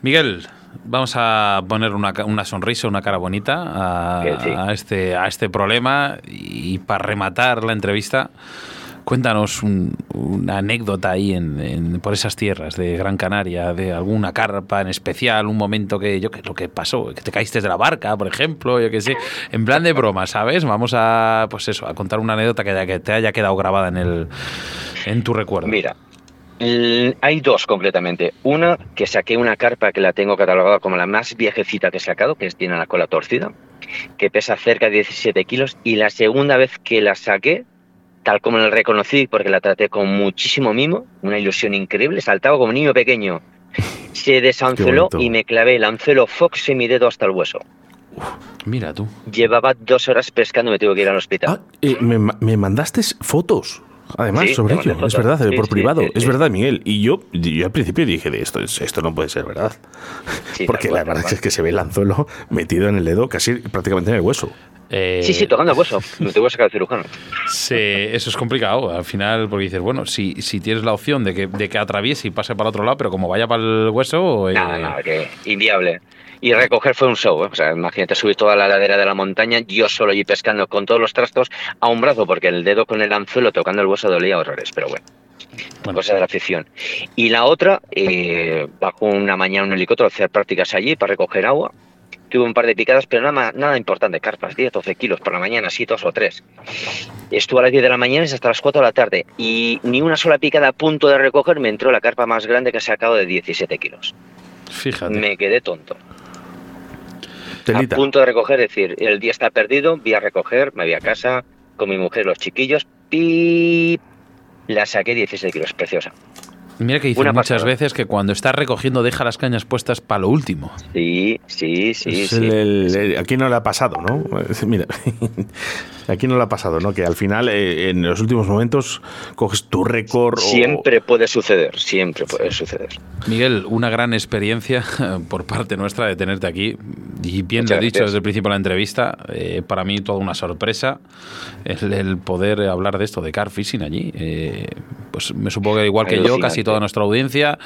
Miguel, vamos a poner una, una sonrisa, una cara bonita a, sí. a este, a este problema y para rematar la entrevista, cuéntanos un- una anécdota ahí en, por esas tierras de Gran Canaria, de alguna carpa en especial, un momento que yo que lo que pasó, que te caíste de la barca, por ejemplo, yo qué sé, en plan de broma, ¿sabes? Vamos a pues eso, a contar una anécdota que, que te haya quedado grabada en el en tu recuerdo. Mira, hay dos concretamente. Una, que saqué una carpa que la tengo catalogada como la más viejecita que he sacado, que tiene la cola torcida, que pesa cerca de 17 kilos. Y la segunda vez que la saqué, tal como la reconocí, porque la traté con muchísimo mimo, una ilusión increíble, saltaba como un niño pequeño. Se desanzueló bonito. y me clavé el anzuelo Fox en mi dedo hasta el hueso. Mira tú. Llevaba dos horas pescando me tuve que ir al hospital. Ah, eh, me, me mandaste fotos. Además, Sí, sobre te ello, es verdad, eh, Sí, por sí, privado, sí, es sí. verdad, Miguel. Y yo, yo al principio dije de esto, es- esto no puede ser verdad. Sí, Porque la verdad es que se ve el anzuelo metido en el dedo, casi prácticamente en el hueso. Eh, Sí, sí, tocando el hueso. Me tuve que sacar el cirujano. Sí, eso es complicado al final, porque dices, bueno, si, si tienes la opción de que, de que atraviese y pase para otro lado, pero como vaya para el hueso. eh, Nada, nada, que inviable. Y recoger fue un show, ¿eh? o sea, imagínate subir toda la ladera de la montaña, yo solo allí pescando con todos los trastos a un brazo, porque el dedo con el anzuelo tocando el hueso dolía horrores, pero bueno, Bueno. cosa de la afición. Y la otra, eh, bajo una mañana un helicóptero a hacer prácticas allí para recoger agua. Tuve un par de picadas, pero nada, nada importante, carpas, 10, 12 kilos por la mañana, así dos o tres. Estuve a las 10 de la mañana y hasta las 4 de la tarde, y ni una sola picada a punto de recoger me entró la carpa más grande que he sacado de 17 kilos. Fíjate. Me quedé tonto. Telita. A punto de recoger, es decir, el día está perdido, voy a recoger, me voy a casa con mi mujer, los chiquillos, y la saqué 16 kilos, preciosa. Mira que dicen Una muchas pasada. veces que cuando estás recogiendo deja las cañas puestas para lo último. Sí, sí, sí, sí. el- el- el- aquí no le ha pasado, ¿no? Mira. Aquí no le ha pasado, ¿no? Que al final, eh, en los últimos momentos, coges tu récord. o- Siempre puede suceder, siempre puede suceder. Miguel, una gran experiencia por parte nuestra de tenerte aquí. Y bien Muchas lo he dicho gracias. desde el principio de la entrevista, eh, para mí toda una sorpresa el, el poder hablar de esto, de car fishing allí. Eh, pues me supongo que igual que yo, casi toda nuestra audiencia,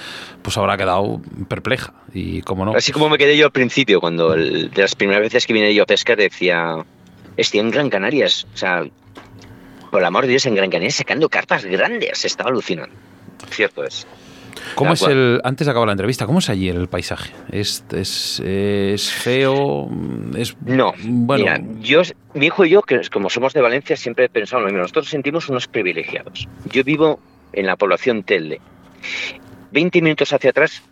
pues habrá quedado perpleja. Y cómo no. Así como me quedé yo al principio, cuando el- de las primeras veces que vine yo a pescar decía, estoy en Gran Canarias, o sea, por el amor de Dios, en Gran Canarias sacando carpas grandes, estaba alucinando. Cierto es. ¿Cómo es el, antes de acabar la entrevista, cómo es allí el paisaje? ¿Es, es, es feo? ¿Es, No, bueno, mira, yo, mi hijo y yo, que como somos de Valencia, siempre he pensado lo mismo. Nosotros sentimos unos privilegiados. Yo vivo en la población Telde. 20 minutos hacia atrás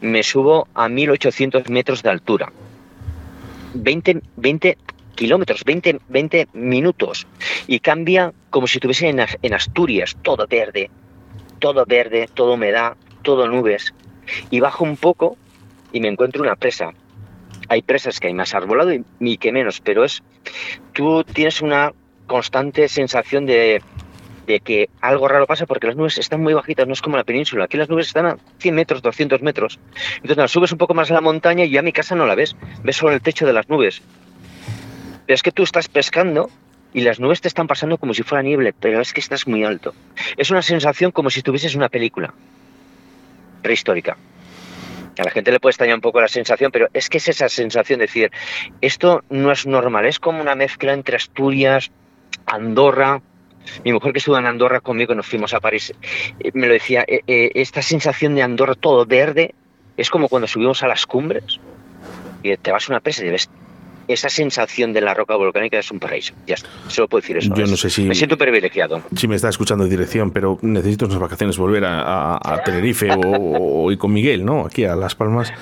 me subo a 1800 metros de altura. 20, 20 kilómetros, 20, 20 minutos. Y cambia como si estuviese en, As- en Asturias, todo verde, todo verde, todo humedad, todo nubes. Y bajo un poco y me encuentro una presa hay presas que hay más arbolado y, y que menos, pero es tú tienes una constante sensación de, de que algo raro pasa porque las nubes están muy bajitas, no es como la península. Aquí las nubes están a 100 metros, 200 metros. Entonces, subes un poco más a la montaña y ya mi casa no la ves, ves solo el techo de las nubes. Pero es que tú estás pescando y las nubes te están pasando como si fuera nieve, pero es que estás muy alto. Es una sensación como si estuvieses en una película prehistórica. A la gente le puede extrañar un poco la sensación, pero es que es esa sensación de decir, esto no es normal, es como una mezcla entre Asturias, Andorra. Mi mujer que estuvo en Andorra conmigo, nos fuimos a París, eh, me lo decía, eh, eh, esta sensación de Andorra todo verde es como cuando subimos a las cumbres y te vas una presa y ves esa sensación de la roca volcánica es un paraíso. Ya está, solo puedo decir eso. Yo no Es- sé si- Me siento privilegiado. si me está escuchando en dirección, pero necesito unas vacaciones volver a, a- a Tenerife o, o- y con Miguel, ¿no? Aquí a Las Palmas.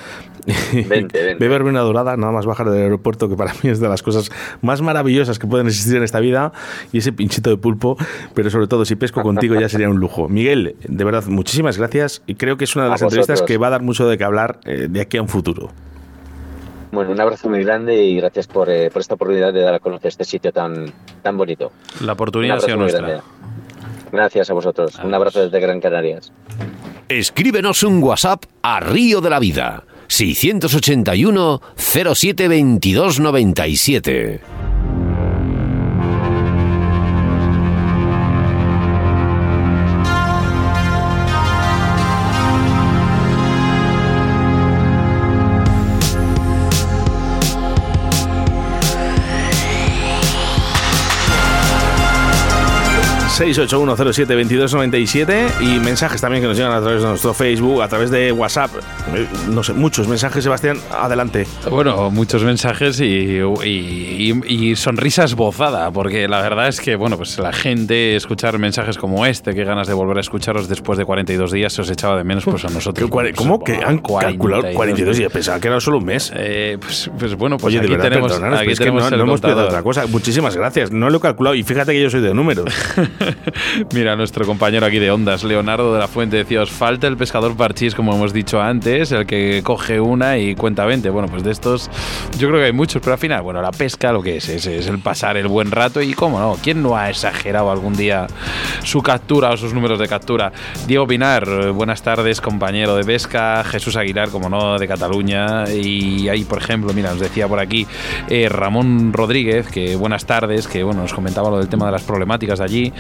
Vente, vente. Beberme una dorada, nada más bajar del aeropuerto, que para mí es de las cosas más maravillosas que pueden existir en esta vida, y ese pinchito de pulpo, pero sobre todo si pesco contigo ya sería un lujo. Miguel, de verdad, muchísimas gracias, y creo que es una de las entrevistas que va a dar mucho de qué hablar eh, de aquí a un futuro. Bueno, un abrazo muy grande y gracias por, eh, por esta oportunidad de dar a conocer este sitio tan, tan bonito. la Un oportunidad ha sido nuestra. grande. Gracias a vosotros. Un abrazo desde Gran Canarias. Escríbenos un WhatsApp a Río de la Vida 681 07 22 97. 681072297 y mensajes también que nos llegan a través de nuestro Facebook, a través de WhatsApp. Eh, No sé, muchos mensajes, Sebastián, adelante. Bueno, muchos mensajes y, y- y- y sonrisas bozada, porque la verdad es que, bueno, pues la gente escuchar mensajes como este, qué ganas de volver a escucharos después de 42 días, se os echaba de menos, pues a nosotros. ¿Qué, cuare- ¿Cómo que han calculado 42 días? Pensaba que era solo un mes. Eh, pues, pues bueno, pues Oye, de aquí verdad, tenemos, aquí que tenemos no, el no hemos pedido contador. otra cosa. Muchísimas gracias. No lo he calculado y fíjate que yo soy de números. Mira, nuestro compañero aquí de Ondas, Leonardo de la Fuente, decía, os falta el pescador parchís, como hemos dicho antes, el que coge una y cuenta 20. Bueno, pues de estos yo creo que hay muchos, pero al final, bueno, la pesca lo que es, es, el pasar el buen rato y cómo no, ¿quién no ha exagerado algún día su captura o sus números de captura? Diego Pinar, eh, buenas tardes, compañero de pesca, Jesús Aguilar, como no, de Cataluña, y ahí, por ejemplo, mira, nos decía por aquí eh, Ramón Rodríguez, que buenas tardes, que bueno, nos comentaba lo del tema de las problemáticas de allí.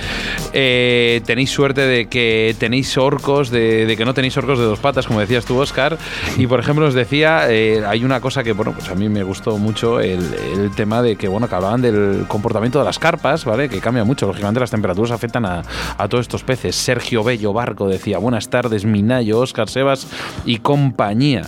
Eh, tenéis suerte de que tenéis orcos, de, que no tenéis orcos de dos patas, como decías tú, Oscar. Y por ejemplo, os decía, eh, hay una cosa que, bueno, pues a mí me gustó mucho el, tema de que, bueno, que hablaban del comportamiento de las carpas, ¿vale? Que cambia mucho. Lógicamente, las temperaturas afectan a, a todos estos peces. Sergio Bello Barco decía, buenas tardes, Minayo, Oscar Sebas y compañía.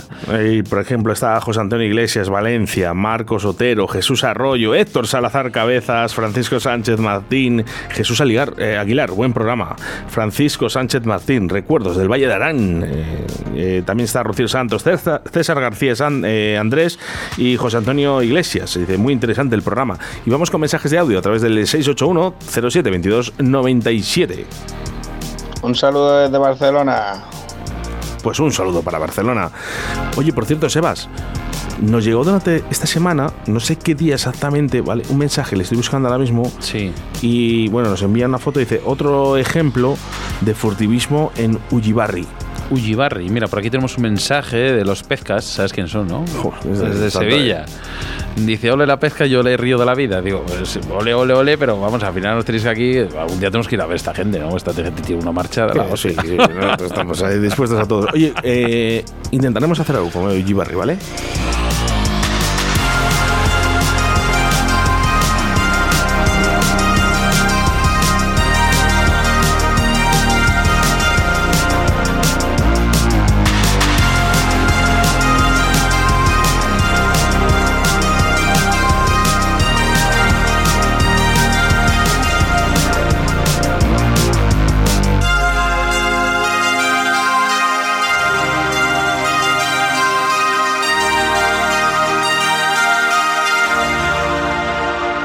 Y, por ejemplo, está José Antonio Iglesias, Valencia, Marcos Otero, Jesús Arroyo, Héctor Salazar Cabezas, Francisco Sánchez Martín, Jesús Aligar- eh, Aguilar, buen programa. Francisco Sánchez Martín, recuerdos del Valle de Arán. Eh, eh, también está Rocío Santos, César, García San- Andrés y José Antonio Iglesias. Dice, muy interesante el programa. Y vamos con mensajes de audio a través del 681 07 22 97. Un saludo desde Barcelona. Pues un saludo para Barcelona. Oye, por cierto, Sebas, nos llegó durante esta semana, no sé qué día exactamente, ¿vale? Un mensaje, le estoy buscando ahora mismo. Sí. Y bueno, nos envía una foto y dice otro ejemplo de furtivismo en Ujibarri. Ujibarri. Mira, por aquí tenemos un mensaje de los Pezcas. ¿Sabes quiénes son, no? Joder, Desde Sevilla. Dice, ole la pesca y ole río de la vida. Digo, pues, ole, ole, ole, pero vamos, al final nos tenéis que aquí. Algún día tenemos que ir a ver esta gente, ¿no? Esta gente tiene una marcha de la Sí, sí, nosotros estamos ahí dispuestos a todo. Oye, eh, intentaremos hacer algo como Ujibarri, ¿vale?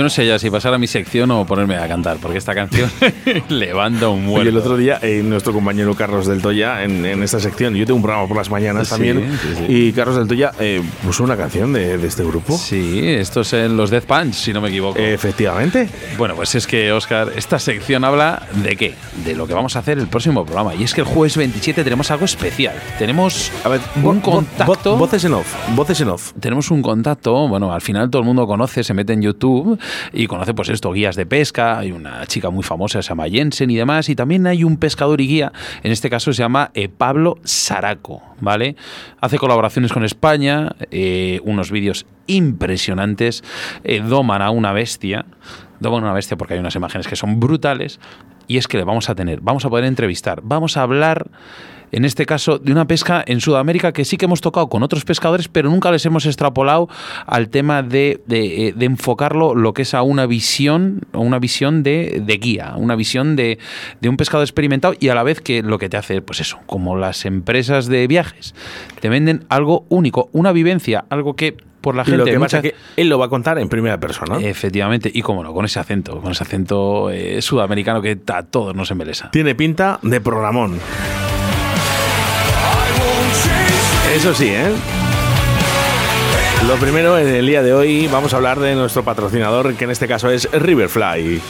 Yo no sé ya si pasar a mi sección o ponerme a cantar, porque esta canción levanta un muerto. Oye, el otro día, eh, nuestro compañero Carlos del Toya, en, en esta sección, yo tengo un programa por las mañanas Sí, también, sí, sí. y Carlos del Toya eh, puso una canción de, de este grupo. Sí, estos en los Death Punch, si no me equivoco. Efectivamente. Bueno, pues es que, Oscar, esta sección habla de qué? De lo que vamos a hacer el próximo programa. Y es que el jueves 27 tenemos algo especial. Tenemos A ver, un contacto. vo- voces en off, voces en off. tenemos un contacto, bueno, al final todo el mundo conoce, se mete en YouTube y conoce pues esto, guías de pesca, hay una chica muy famosa, se llama Jensen y demás, y también hay un pescador y guía, en este caso se llama eh, Pablo Saraco, ¿vale? Hace colaboraciones con España, eh, unos vídeos impresionantes, eh, doman a una bestia, doman a una bestia porque hay unas imágenes que son brutales, y es que le vamos a tener, vamos a poder entrevistar, vamos a hablar en este caso de una pesca en Sudamérica que sí que hemos tocado con otros pescadores, pero nunca les hemos extrapolado al tema de, de, eh, de enfocarlo lo que es a una visión, una visión de, de guía, una visión de, de un pescador experimentado y a la vez que lo que te hace, pues eso, como las empresas de viajes, te venden algo único, una vivencia, algo que por la gente... Lo que pasa es que él lo va a contar en primera persona. Efectivamente, y cómo no, con ese acento, con ese acento eh, sudamericano que a todos nos embelesa. Tiene pinta de programón. Eso sí, ¿eh? Lo primero, en el día de hoy vamos a hablar de nuestro patrocinador, que en este caso es Riverfly.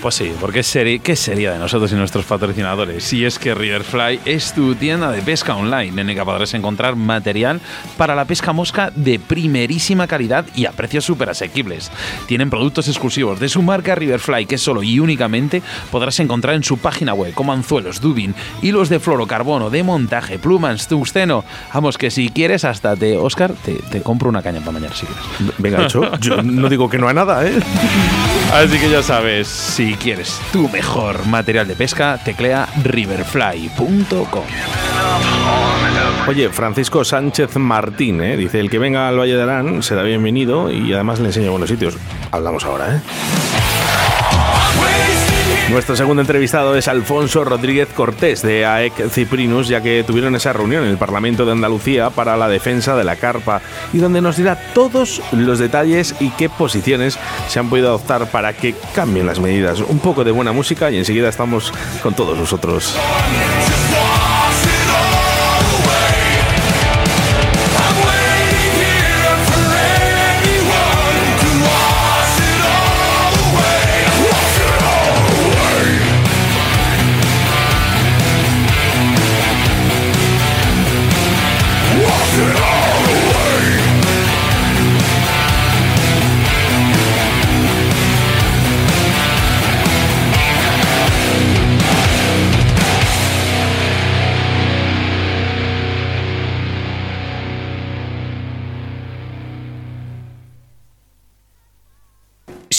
Pues sí, porque seri- ¿qué sería de nosotros y nuestros patrocinadores? Si es que Riverfly es tu tienda de pesca online, en el que podrás encontrar material para la pesca mosca de primerísima calidad y a precios súper asequibles. Tienen productos exclusivos de su marca Riverfly, que solo y únicamente podrás encontrar en su página web, como anzuelos, dubin, hilos de fluorocarbono, de montaje, plumas, tungsteno. Vamos, que si quieres, hasta te, Oscar, te, te compro una caña para mañana si quieres. Venga, hecho. Yo no digo que no hay nada, ¿eh? Así que ya sabes, si quieres tu mejor material de pesca, teclea riverfly.com. Oye, Francisco Sánchez Martín, ¿eh? dice, el que venga al Valle de Arán será bienvenido y además le enseño buenos sitios. Hablamos ahora, ¿eh? Nuestro segundo entrevistado es Alfonso Rodríguez Cortés de AEC Ciprinus, ya que tuvieron esa reunión en el Parlamento de Andalucía para la defensa de la carpa y donde nos dirá todos los detalles y qué posiciones se han podido adoptar para que cambien las medidas. Un poco de buena música y enseguida estamos con todos nosotros.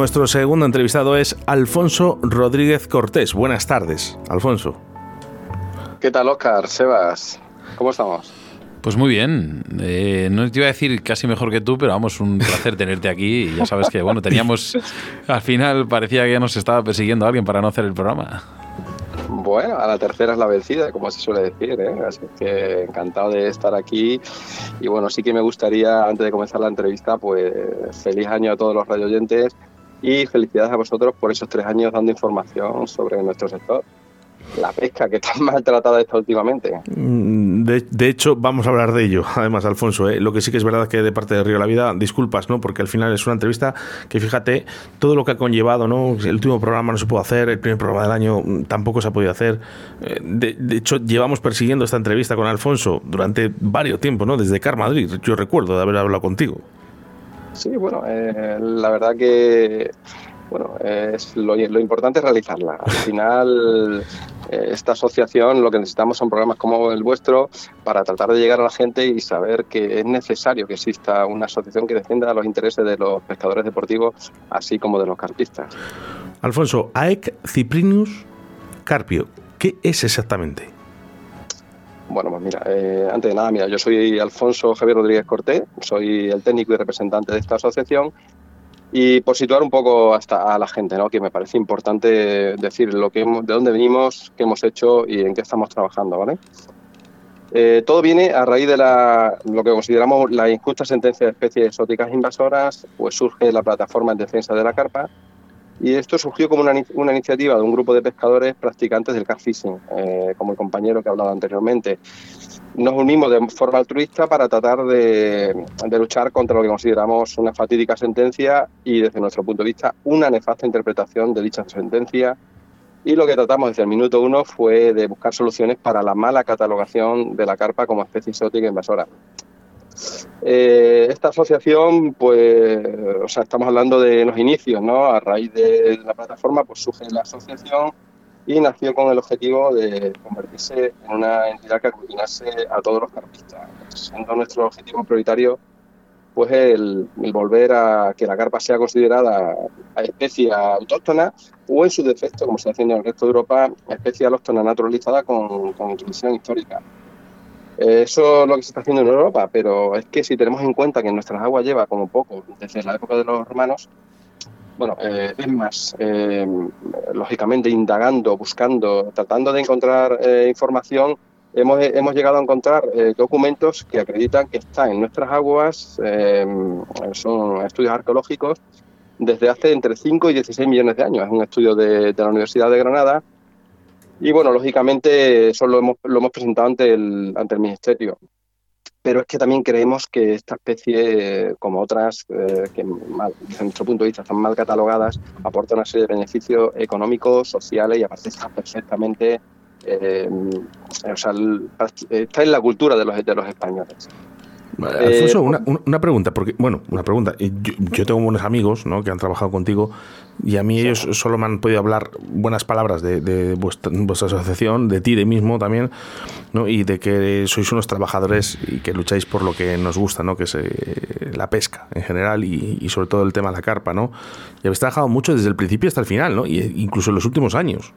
Nuestro segundo entrevistado es Alfonso Rodríguez Cortés. Buenas tardes, Alfonso. ¿Qué tal, Oscar? Sebas, ¿cómo estamos? Pues muy bien. Eh, no te iba a decir casi mejor que tú, pero vamos, un placer tenerte aquí. Y ya sabes que, bueno, teníamos. Al final parecía que ya nos estaba persiguiendo alguien para no hacer el programa. Bueno, a la tercera es la vencida, como se suele decir, ¿eh? Así que encantado de estar aquí. Y bueno, sí que me gustaría, antes de comenzar la entrevista, pues feliz año a todos los radioyentes y felicidades a vosotros por esos tres años dando información sobre nuestro sector. La pesca, que tan maltratada está últimamente. Mm, De, hecho, vamos a hablar de ello. Además, Alfonso, ¿eh? lo que sí que es verdad que de parte de Río la Vida, disculpas, ¿no? Porque al final es una entrevista que, fíjate, todo lo que ha conllevado, ¿no? El último programa no se pudo hacer, el primer programa del año mm, tampoco se ha podido hacer. Eh, de hecho, llevamos persiguiendo esta entrevista con Alfonso durante varios tiempos, ¿no? Desde Car Madrid, yo recuerdo de haber hablado contigo. Sí, bueno, eh, la verdad que bueno, es lo, importante es realizarla. Al final, eh, esta asociación lo que necesitamos son programas como el vuestro para tratar de llegar a la gente y saber que es necesario que exista una asociación que defienda los intereses de los pescadores deportivos, así como de los carpistas. Alfonso, AEC Cyprinius Carpio, ¿qué es exactamente? Bueno, pues mira, eh, antes de nada, mira, yo soy Alfonso Javier Rodríguez Cortés, soy el técnico y representante de esta asociación. Y por situar un poco hasta a la gente, ¿no? que me parece importante decir lo que hemos- de dónde venimos, qué hemos hecho y en qué estamos trabajando. ¿vale? Eh, todo viene a raíz de la, lo que consideramos la injusta sentencia de especies exóticas invasoras, pues surge la plataforma en defensa de la carpa y esto surgió como una, una iniciativa de un grupo de pescadores practicantes del car fishing, eh, como el compañero que ha hablado anteriormente. Nos unimos de forma altruista para tratar de, de luchar contra lo que consideramos una fatídica sentencia y desde nuestro punto de vista una nefasta interpretación de dicha sentencia. Y lo que tratamos desde el minuto uno fue de buscar soluciones para la mala catalogación de la carpa como especie exótica invasora. Eh, esta asociación, pues, o sea, estamos hablando de los inicios, ¿no? A raíz de la plataforma, pues surge la asociación y nació con el objetivo de convertirse en una entidad que aglutinase a todos los carpistas, siendo nuestro objetivo prioritario pues el, volver a que la carpa sea considerada especie autóctona o en su defecto, como se haciendo en el resto de Europa, especie alóctona naturalizada con, con histórica. Eh, Eso es lo que se está haciendo en Europa, pero es que si tenemos en cuenta que nuestras aguas lleva como poco desde la época de los romanos, bueno, eh, es más, eh, lógicamente indagando, buscando, tratando de encontrar eh, información, hemos, hemos llegado a encontrar eh, documentos que acreditan que está en nuestras aguas, son estudios arqueológicos, desde hace entre 5 y 16 millones de años. Es un estudio de la Universidad de Granada. Y bueno, lógicamente eso lo hemos, lo hemos presentado ante el, ante el Ministerio. Pero es que también creemos que esta especie, como otras eh, que desde nuestro punto de vista están mal catalogadas, aporta una serie de beneficios económicos, sociales y aparte perfectamente, eh, o sea, está en la cultura de los, de los españoles. Alfonso, Eh, una, una- pregunta, porque, bueno, una pregunta. Eh, Yo, yo tengo buenos amigos ¿no? que han trabajado contigo y a mí ellos solo me han podido hablar buenas palabras de, de vuestra, vuestra asociación, de ti, de mismo también, ¿no? y de que sois unos trabajadores y que lucháis por lo que nos gusta, ¿no? que es eh, la pesca en general y, y sobre todo el tema de la carpa. ¿no? Y habéis trabajado mucho desde el principio hasta el final, ¿no? y eh, incluso en los últimos años.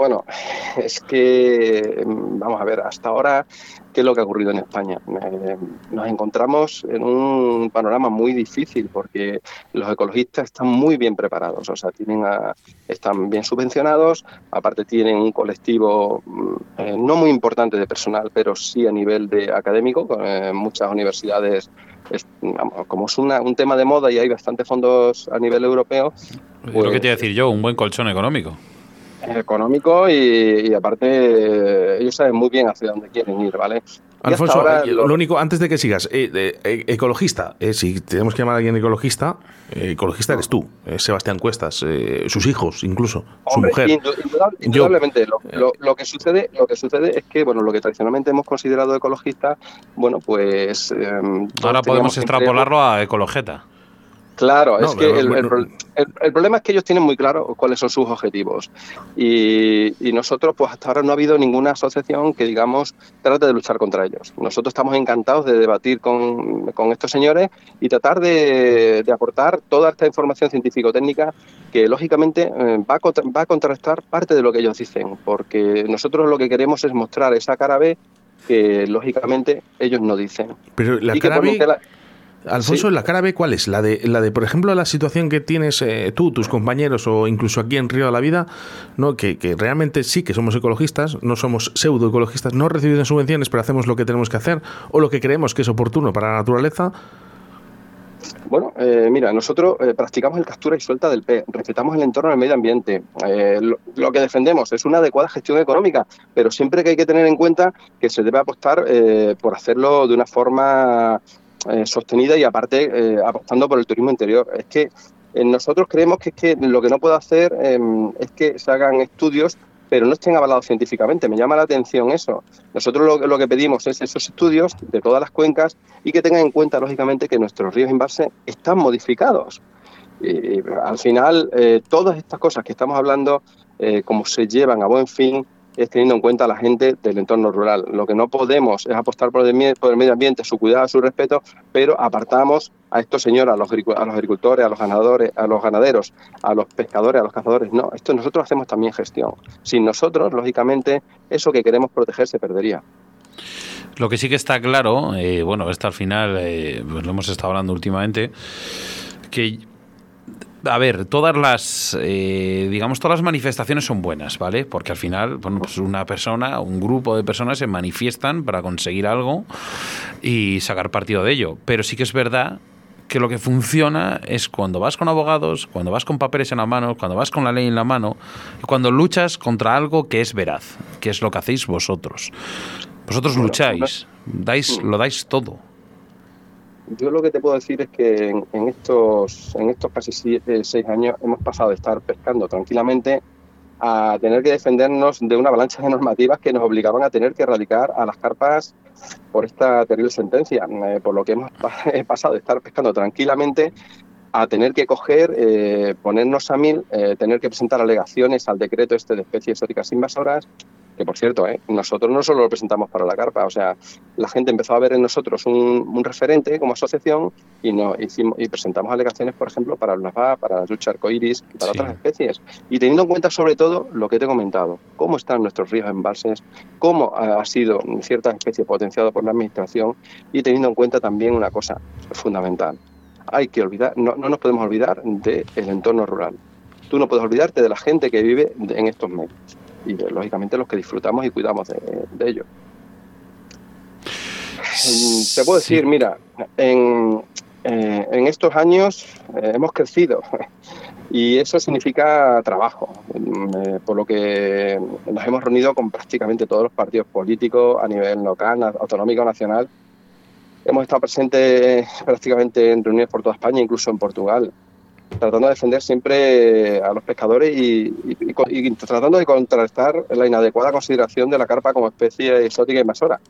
Bueno, es que, mm, vamos a ver, hasta ahora, ¿qué es lo que ha ocurrido en España? Eh, nos encontramos en un panorama muy difícil porque los ecologistas están muy bien preparados, o sea, tienen a- están bien subvencionados, aparte tienen un colectivo mm, eh, no muy importante de personal, pero sí a nivel de académico, con eh, muchas universidades. es- vamos, como es una- un tema de moda y hay bastantes fondos a nivel europeo, Es lo que te iba a decir yo, un buen colchón económico. Económico y, y aparte eh, ellos saben muy bien hacia dónde quieren ir, ¿vale? Alfonso, ahora eh, lo- lo único, antes de que sigas, eh, eh, ecologista, eh, si tenemos que llamar a alguien ecologista, eh, ecologista eres tú, eh, Sebastián Cuestas, eh, sus hijos incluso, su mujer. Yo- indudablemente. Lo, lo- lo que sucede, lo que sucede es que, bueno, lo que tradicionalmente hemos considerado ecologista, bueno, pues. em, Ahora podemos extrapolarlo a Ecologeta. Claro, No, es que el, bueno. el pro- el- el problema es que ellos tienen muy claro cuáles son sus objetivos. Y, y nosotros, pues hasta ahora no ha habido ninguna asociación que, digamos, trate de luchar contra ellos. Nosotros estamos encantados de debatir con, con estos señores y tratar de, de aportar toda esta información científico-técnica que, lógicamente, eh, va, a contra- va a contrastar parte de lo que ellos dicen. Porque nosotros lo que queremos es mostrar esa cara B que, lógicamente, ellos no dicen. Pero la Y cara B, Alfonso, Sí. ¿la cara B cuál es? La de, la de, por ejemplo, la situación que tienes eh, tú, tus compañeros o incluso aquí en Río de la Vida, ¿no? que, que realmente sí que somos ecologistas, no somos pseudoecologistas, no recibimos subvenciones, pero hacemos lo que tenemos que hacer o lo que creemos que es oportuno para la naturaleza. Bueno, eh, mira, nosotros eh, practicamos el captura y suelta del pez, respetamos el entorno del medio ambiente. Eh, lo, lo que defendemos es una adecuada gestión económica, pero siempre que hay que tener en cuenta que se debe apostar por hacerlo de una forma eh, sostenida y aparte eh, apostando por el turismo interior. Es que eh, nosotros creemos que es que lo que no puedo hacer eh, es que se hagan estudios pero no estén avalados científicamente. Me llama la atención eso. Nosotros lo, lo que pedimos es esos estudios de todas las cuencas y que tengan en cuenta, lógicamente, que nuestros ríos embalses están modificados. Y, al final, todas estas cosas que estamos hablando, como se llevan a buen fin, es teniendo en cuenta a la gente del entorno rural. Lo que no podemos es apostar por el, medio ambiente, su cuidado, su respeto, pero apartamos a estos señores, a los, agricu- a los agricultores, a los ganadores, a los ganaderos, a los pescadores, a los cazadores. No, esto nosotros hacemos también gestión. Sin nosotros, lógicamente, eso que queremos proteger se perdería. Lo que sí que está claro, eh, bueno, esto al final, eh, pues lo hemos estado hablando últimamente, que, a ver, todas las, eh, digamos, todas las manifestaciones son buenas, ¿vale? Porque al final, bueno, pues una persona, un grupo de personas se manifiestan para conseguir algo y sacar partido de ello. Pero sí que es verdad que lo que funciona es cuando vas con abogados, cuando vas con papeles en la mano, cuando vas con la ley en la mano, cuando luchas contra algo que es veraz, que es lo que hacéis vosotros. Vosotros lucháis, dais, lo dais todo. Yo lo que te puedo decir es que en, en estos, en estos casi siete, seis años hemos pasado de estar pescando tranquilamente a tener que defendernos de una avalancha de normativas que nos obligaban a tener que erradicar a las carpas por esta terrible sentencia, eh, por lo que hemos pa- he pasado de estar pescando tranquilamente a tener que coger, eh, ponernos a mil, eh, tener que presentar alegaciones al decreto este de especies exóticas invasoras, que por cierto, eh, nosotros no solo lo presentamos para la carpa, o sea, la gente empezó a ver en nosotros un, un referente como asociación y, no, hicimos, y presentamos alegaciones, por ejemplo, para el NAFA, para la lucha arcoíris y para Sí. otras especies. Y teniendo en cuenta sobre todo lo que te he comentado, cómo están nuestros ríos embalses, cómo ha sido ciertas especies potenciado por la administración y teniendo en cuenta también una cosa fundamental. Hay que olvidar, no, no nos podemos olvidar del entorno rural. Tú no puedes olvidarte de la gente que vive de- en estos medios y de, lógicamente los que disfrutamos y cuidamos de, de ellos. Mm, Te puedo decir, mira, en, eh, en estos años eh, hemos crecido y eso significa trabajo, Mm, eh, por lo que nos hemos reunido con prácticamente todos los partidos políticos a nivel local, autonómico, nacional. Hemos estado presentes prácticamente en reuniones por toda España, incluso en Portugal, tratando de defender siempre a los pescadores y tratando de contrastar la inadecuada consideración de la carpa como especie exótica invasora.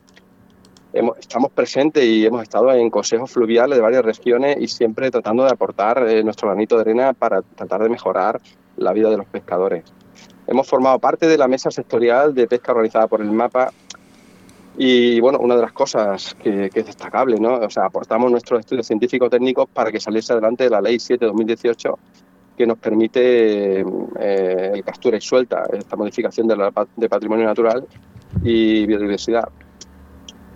Hemos- estamos presentes y hemos estado en consejos fluviales de varias regiones y siempre tratando de aportar eh, nuestro granito de arena para tratar de mejorar la vida de los pescadores. Hemos formado parte de la mesa sectorial de pesca organizada por el MAPA y bueno, una de las cosas que, es destacable, ¿no? O sea, aportamos nuestros estudios científicos técnicos para que saliese adelante la Ley 7 de 2018 que nos permite eh, el captura y suelta, esta modificación de, la, de patrimonio natural y biodiversidad.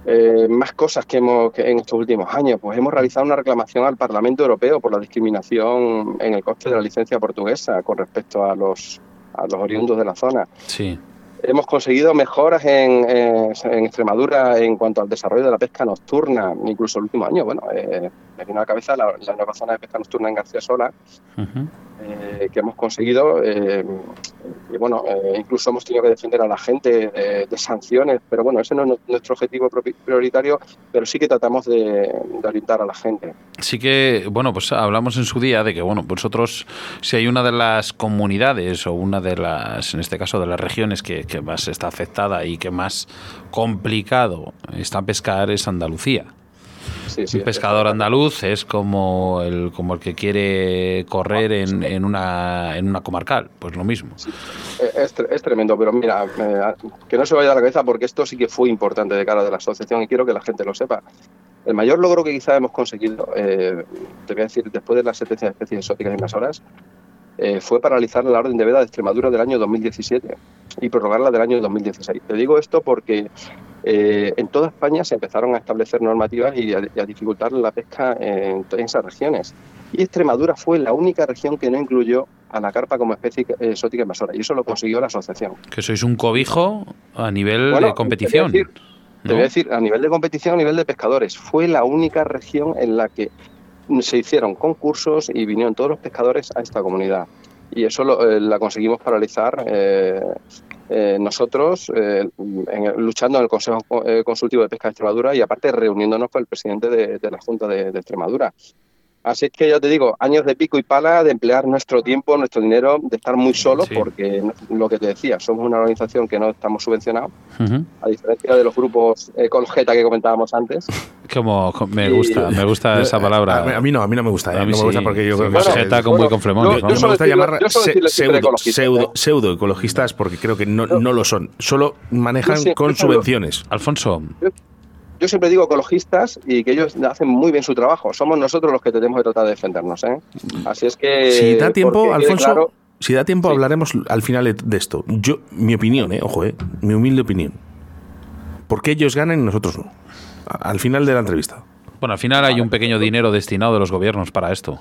Eh, más cosas que hemos que en estos últimos años, pues hemos realizado una reclamación al Parlamento Europeo por la discriminación en el coste de la licencia portuguesa con respecto a los a los oriundos de la zona. Sí. Hemos conseguido mejoras en, eh, en Extremadura en cuanto al desarrollo de la pesca nocturna, incluso el último año. Bueno, eh, me vino a la cabeza la, la nueva zona de pesca nocturna en García Sola, Ujú. eh, que hemos conseguido eh, y bueno, eh, incluso hemos tenido que defender a la gente de, de sanciones, pero bueno, ese no es nu- nuestro objetivo prioritario, pero sí que tratamos de, de orientar a la gente. Sí que, bueno, pues hablamos en su día de que, bueno, vosotros, si hay una de las comunidades o una de las, en este caso, de las regiones que, que más está afectada y que más complicado está pescar es Andalucía. Sí, sí, Un pescador andaluz es como el, como el que quiere correr en, en una, en una comarcal, pues lo mismo. Eh, Es, es tremendo, pero mira, eh, que no se vaya a la cabeza porque esto sí que fue importante de cara de la asociación y quiero que la gente lo sepa. El mayor logro que quizá hemos conseguido, eh, te voy a decir, después de las 700 especies exóticas invasoras, eh, fue paralizar la orden de veda de Extremadura del año 2017 y prorrogarla del año 2016. Te digo esto porque eh, en toda España se empezaron a establecer normativas y a, y a dificultar la pesca en, en esas regiones. Y Extremadura fue la única región que no incluyó a la carpa como especie exótica invasora y eso lo consiguió la asociación. Que sois un cobijo a nivel Bueno, de competición. Te voy, a decir, te ¿no? voy a decir, a nivel de competición, a nivel de pescadores, fue la única región en la que se hicieron concursos y vinieron todos los pescadores a esta comunidad. Y eso lo, eh, la conseguimos paralizar eh, eh, nosotros, eh, en- luchando en el Consejo Consultivo de Pesca de Extremadura y aparte reuniéndonos con el presidente de, la Junta de Extremadura. Así es que ya te digo, años de pico y pala, de emplear nuestro tiempo, nuestro dinero, de estar muy solos, Sí. porque lo que te decía, somos una organización que no estamos subvencionados, a diferencia de los grupos ecologeta que comentábamos antes. Como, co- me Y- gusta, me gusta esa palabra. A mí, a mí no, a mí no me gusta. ¿eh? A mí no sí. me gusta porque yo Sí, creo que más es- jeta con bueno, muy con flemones, yo- me gusta decirlo- llamar se- pseudo, ¿eh? pseudo ecologistas porque creo que no, no lo son. Solo manejan con subvenciones. Alfonso, Yo siempre digo ecologistas y que ellos hacen muy bien su trabajo. Somos nosotros los que tenemos que tratar de defendernos. ¿eh? Así es que. Si da tiempo, porque Alfonso, claro- si da tiempo Sí. hablaremos al final de- esto. Yo, mi opinión, eh, ojo, eh, mi humilde opinión. ¿Por qué ellos ganan y nosotros no? Al final de la entrevista. bueno, al final hay un pequeño dinero destinado de los gobiernos para esto.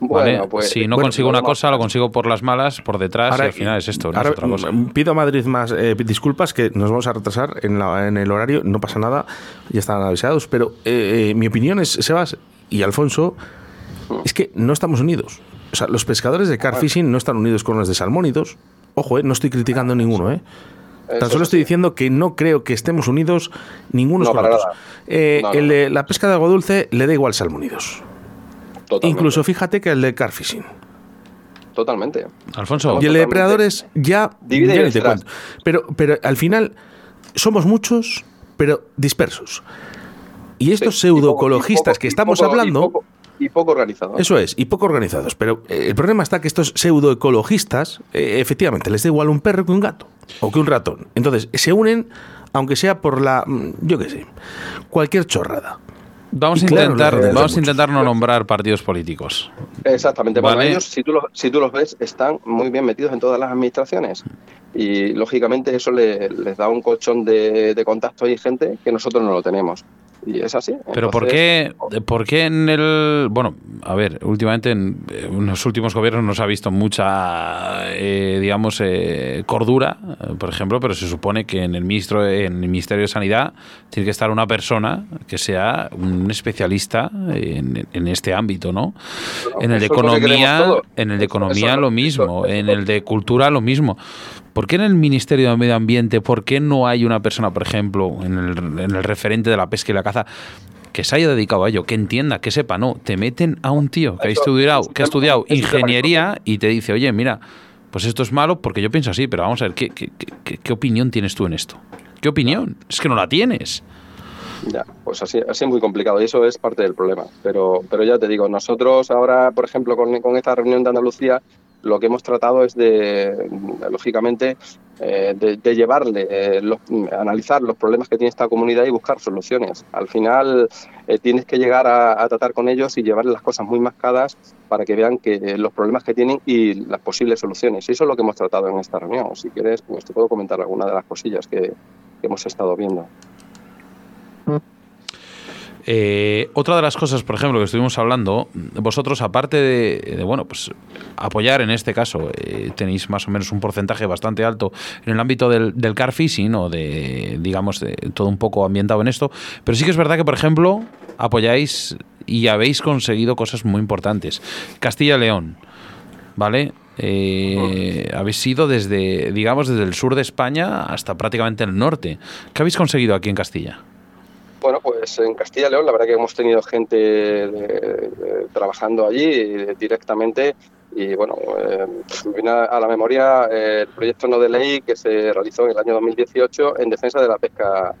Bueno, ¿vale? pues, si no bueno, consigo una cosa, lo consigo por las malas, por detrás, y al final es esto, no ahora, es otra cosa. mm, Pido a Madrid más eh, disculpas que nos vamos a retrasar en, la- en el horario, no pasa nada, ya están avisados, pero eh, eh, mi opinión es, Sebas y Alfonso, es que no estamos unidos. O sea, los pescadores de carfishing no están unidos con los de salmónidos. Ojo, eh, no estoy criticando a ninguno, ¿eh? Tan solo es estoy diciendo que no creo que estemos unidos ninguno No, con otros. Eh, No, no, el la pesca de agua dulce le da igual salmónidos. Totalmente. Incluso fíjate que el de carfishing. Totalmente. Alfonso, Y el de depredadores ya, Divide ya te cuento. Pero, pero al final somos muchos, pero dispersos. Y estos Sí, pseudoecologistas y poco- que y estamos poco- y hablando, poco- Y poco organizado. eso es, y poco organizados. Pero eh, el problema está que estos pseudoecologistas, eh, efectivamente, les da igual un perro que un gato o que un ratón. Entonces, se unen, aunque sea por la, mm, yo qué sé, cualquier chorrada. Vamos, a claro, intentar, vamos a intentar no nombrar partidos políticos. Exactamente. Bueno, Vale. ellos, si tú, los, si tú los ves, están muy bien metidos en todas las administraciones. Y lógicamente eso le- les da un colchón de, de contactos y gente que nosotros no lo tenemos. Y es así. Pero ¿por qué, ¿por qué en el... Bueno, a ver, últimamente en, en los últimos gobiernos no se ha visto mucha, eh, digamos, eh, cordura, por ejemplo, pero se supone que en el, ministro, en el Ministerio de Sanidad tiene que estar una persona que sea un especialista en, en este ámbito, ¿no? en el de economía, en el de economía eso- lo mismo, eso- en el de cultura lo mismo. ¿Por qué en el Ministerio de Medio Ambiente, por qué no hay una persona, por ejemplo, en el, en el referente de la pesca y la caza, que se haya dedicado a ello, que entienda, que sepa? No, te meten a un tío que ha estudiado, que ha estudiado ingeniería y te dice, oye, mira, pues esto es malo porque yo pienso así, pero vamos a ver, ¿qué, qué, qué- qué opinión tienes tú en esto? ¿Qué opinión? Es que no la tienes. Ya, pues así, así es muy complicado y eso es parte del problema. Pero, pero ya te digo, nosotros ahora, por ejemplo, con, con esta reunión de Andalucía, lo que hemos tratado es de, lógicamente, eh, de, llevarle, eh, los- analizar los problemas que tiene esta comunidad y buscar soluciones. Al final eh, tienes que llegar a, tratar con ellos y llevarles las cosas muy mascadas para que vean que los problemas que tienen y las posibles soluciones. Y eso es lo que hemos tratado en esta reunión. Si quieres, pues te puedo comentar alguna de las cosillas que hemos estado viendo. Eh, otra de las cosas, por ejemplo, que estuvimos hablando, vosotros, aparte de, de, bueno, pues apoyar en este caso, eh, tenéis más o menos un porcentaje bastante alto en el ámbito del, del car fishing o de, digamos, de todo un poco ambientado en esto, pero sí que es verdad que, por ejemplo, apoyáis y habéis conseguido cosas muy importantes. Castilla y León, ¿vale? eh, habéis ido desde, digamos, desde el sur de España hasta prácticamente el norte. ¿Qué habéis conseguido aquí en Castilla? Bueno, pues en Castilla y León la verdad que hemos tenido gente de- trabajando allí directamente y bueno, eh, viene a la memoria el proyecto no de ley que se realizó en el año 2018 en defensa de la pesca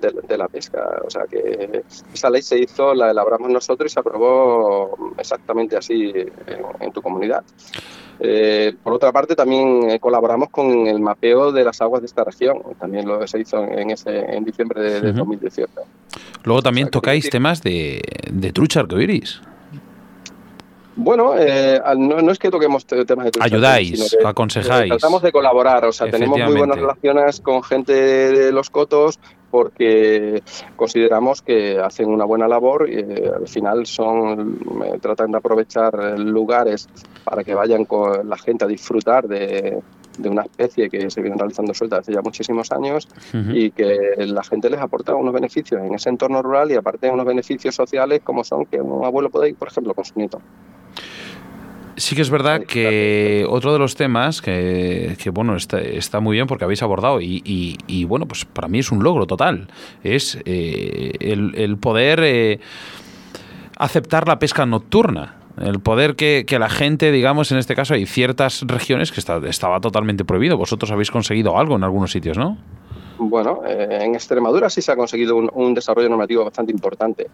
de, de la pesca. O sea que esa ley se hizo, la elaboramos nosotros y se aprobó exactamente así en, en tu comunidad. Eh, por otra parte, también eh, colaboramos con el mapeo de las aguas de esta región. También lo se hizo en, ese, en diciembre de, de Ujú. 2018. Luego también O sea, que tocáis sí. temas de, de trucha arcoiris. Bueno, eh, no, no es que toquemos te- temas de trucha, Ayudáis, sino que, aconsejáis. eh, tratamos de colaborar, o sea, tenemos muy buenas relaciones con gente de los cotos porque consideramos que hacen una buena labor y eh, al final son eh, tratan de aprovechar lugares para que vayan con la gente a disfrutar de, de una especie que se viene realizando suelta hace ya muchísimos años y que la gente les aporta unos beneficios en ese entorno rural y aparte unos beneficios sociales como son que un abuelo puede ir, por ejemplo, con su nieto. Sí que es verdad que otro de los temas que, que, bueno, está, está muy bien porque habéis abordado y, y- y, bueno, pues para mí es un logro total, es eh, el, el poder eh, aceptar la pesca nocturna. El poder que, que la gente, digamos, en este caso hay ciertas regiones que está- estaba totalmente prohibido. Vosotros habéis conseguido algo en algunos sitios, ¿no? Bueno, eh, en Extremadura sí se ha conseguido un, un desarrollo normativo bastante importante.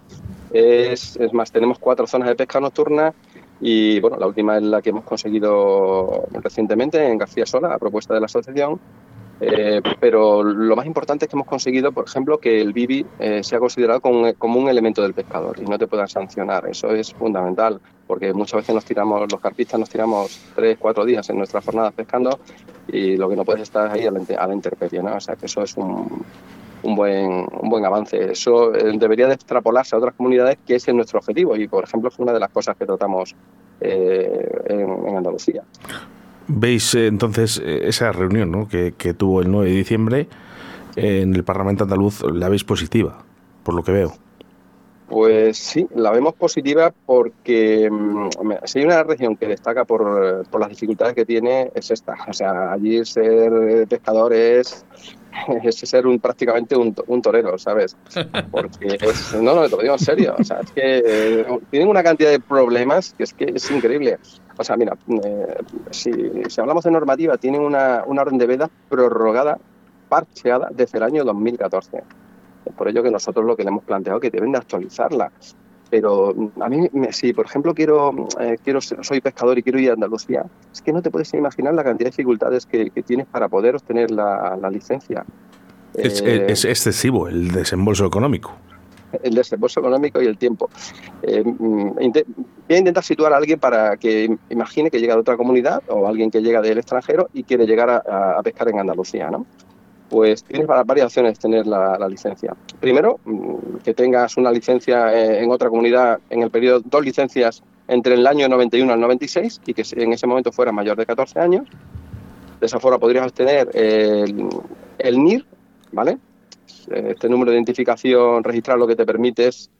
Es, es más, tenemos cuatro zonas de pesca nocturna y bueno, la última es la que hemos conseguido recientemente en García Sola, a propuesta de la asociación. Eh, pero lo más importante es que hemos conseguido, por ejemplo, que el bibi eh, sea considerado como, como un elemento del pescador y no te puedan sancionar. Eso es fundamental, porque muchas veces nos tiramos, los carpistas nos tiramos tres, cuatro días en nuestras jornadas pescando y lo que no puedes estar ahí a la, a la intemperie, ¿no? O sea, que eso es un, un buen, un buen avance. Eso eh, debería de extrapolarse a otras comunidades, que ese es nuestro objetivo y, por ejemplo, es una de las cosas que tratamos eh, en, en Andalucía. Veis eh, entonces esa reunión ¿no? que, que tuvo el 9 de diciembre en el Parlamento andaluz, la veis positiva, por lo que veo. Pues sí, la vemos positiva porque mm, si hay una región que destaca por, por las dificultades que tiene, es esta. O sea, allí ser pescador es, es ser un, prácticamente un, un torero, ¿sabes? Porque no, no, te lo digo en serio. O sea, es que eh, tienen una cantidad de problemas que es que es increíble. O sea, mira, eh, si, si hablamos de normativa, tienen una, una orden de veda prorrogada, parcheada desde el año 2014. Es por ello que nosotros lo que le hemos planteado es que deben de actualizarla. Pero mm, a mí, me- si por ejemplo quiero, eh, quiero soy pescador y quiero ir a Andalucía, es que no te puedes imaginar la cantidad de dificultades que, que tienes para poder obtener la, la licencia. Es, Eh, es excesivo el desembolso económico. el desembolso económico y el tiempo. Eh, mm, voy a intentar situar a alguien para que im- imagine que llega de otra comunidad o alguien que llega del extranjero y quiere llegar a pescar en Andalucía, ¿no? Pues tienes va- varias opciones tener la, licencia. Primero, mm, que tengas una licencia eh, en otra comunidad en el periodo, dos licencias entre el año 91 al 96 y que en ese momento fuera mayor de 14 años. De esa forma podrías obtener el, NIR, ¿vale? Este número de identificación registral lo que te permite es,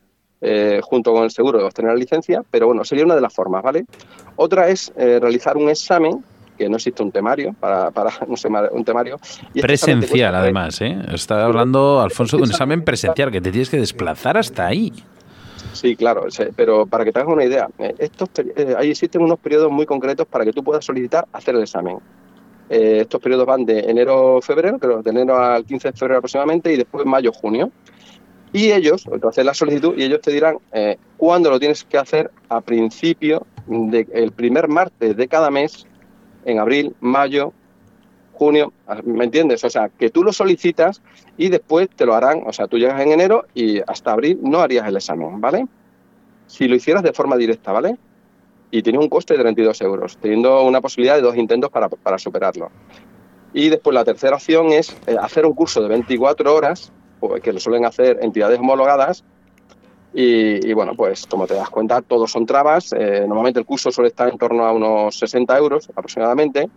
eh, junto con el seguro, obtener la licencia, pero bueno, sería una de las formas, ¿vale? Otra es eh, realizar un examen, que no existe un temario, para, para un, temario. y Presencial, además, ¿eh? Está hablando, Alfonso, de un examen presencial, que te tienes que desplazar hasta ahí. Sí, claro, pero para que te hagas una idea, eh, estos, eh, ahí existen unos periodos muy concretos para que tú puedas solicitar hacer el examen. Eh, estos periodos van de enero-febrero, creo, de enero al 15 de febrero aproximadamente, y después mayo-junio. Y ellos, tú haces la solicitud y ellos te dirán eh, cuándo lo tienes que hacer a principio del primer martes de cada mes, en abril, mayo, junio, ¿me entiendes? O sea, que tú lo solicitas y después te lo harán, o sea, tú llegas en enero y hasta abril no harías el examen, ¿vale? Si lo hicieras de forma directa, ¿vale? Y tiene un coste de 32 euros, teniendo una posibilidad de dos intentos para, para superarlo. Y después la tercera opción es eh, hacer un curso de 24 horas, pues, que lo suelen hacer entidades homologadas, y, bueno, pues como te das cuenta, todos son trabas. Eh, normalmente el curso suele estar en torno a unos 60 euros aproximadamente.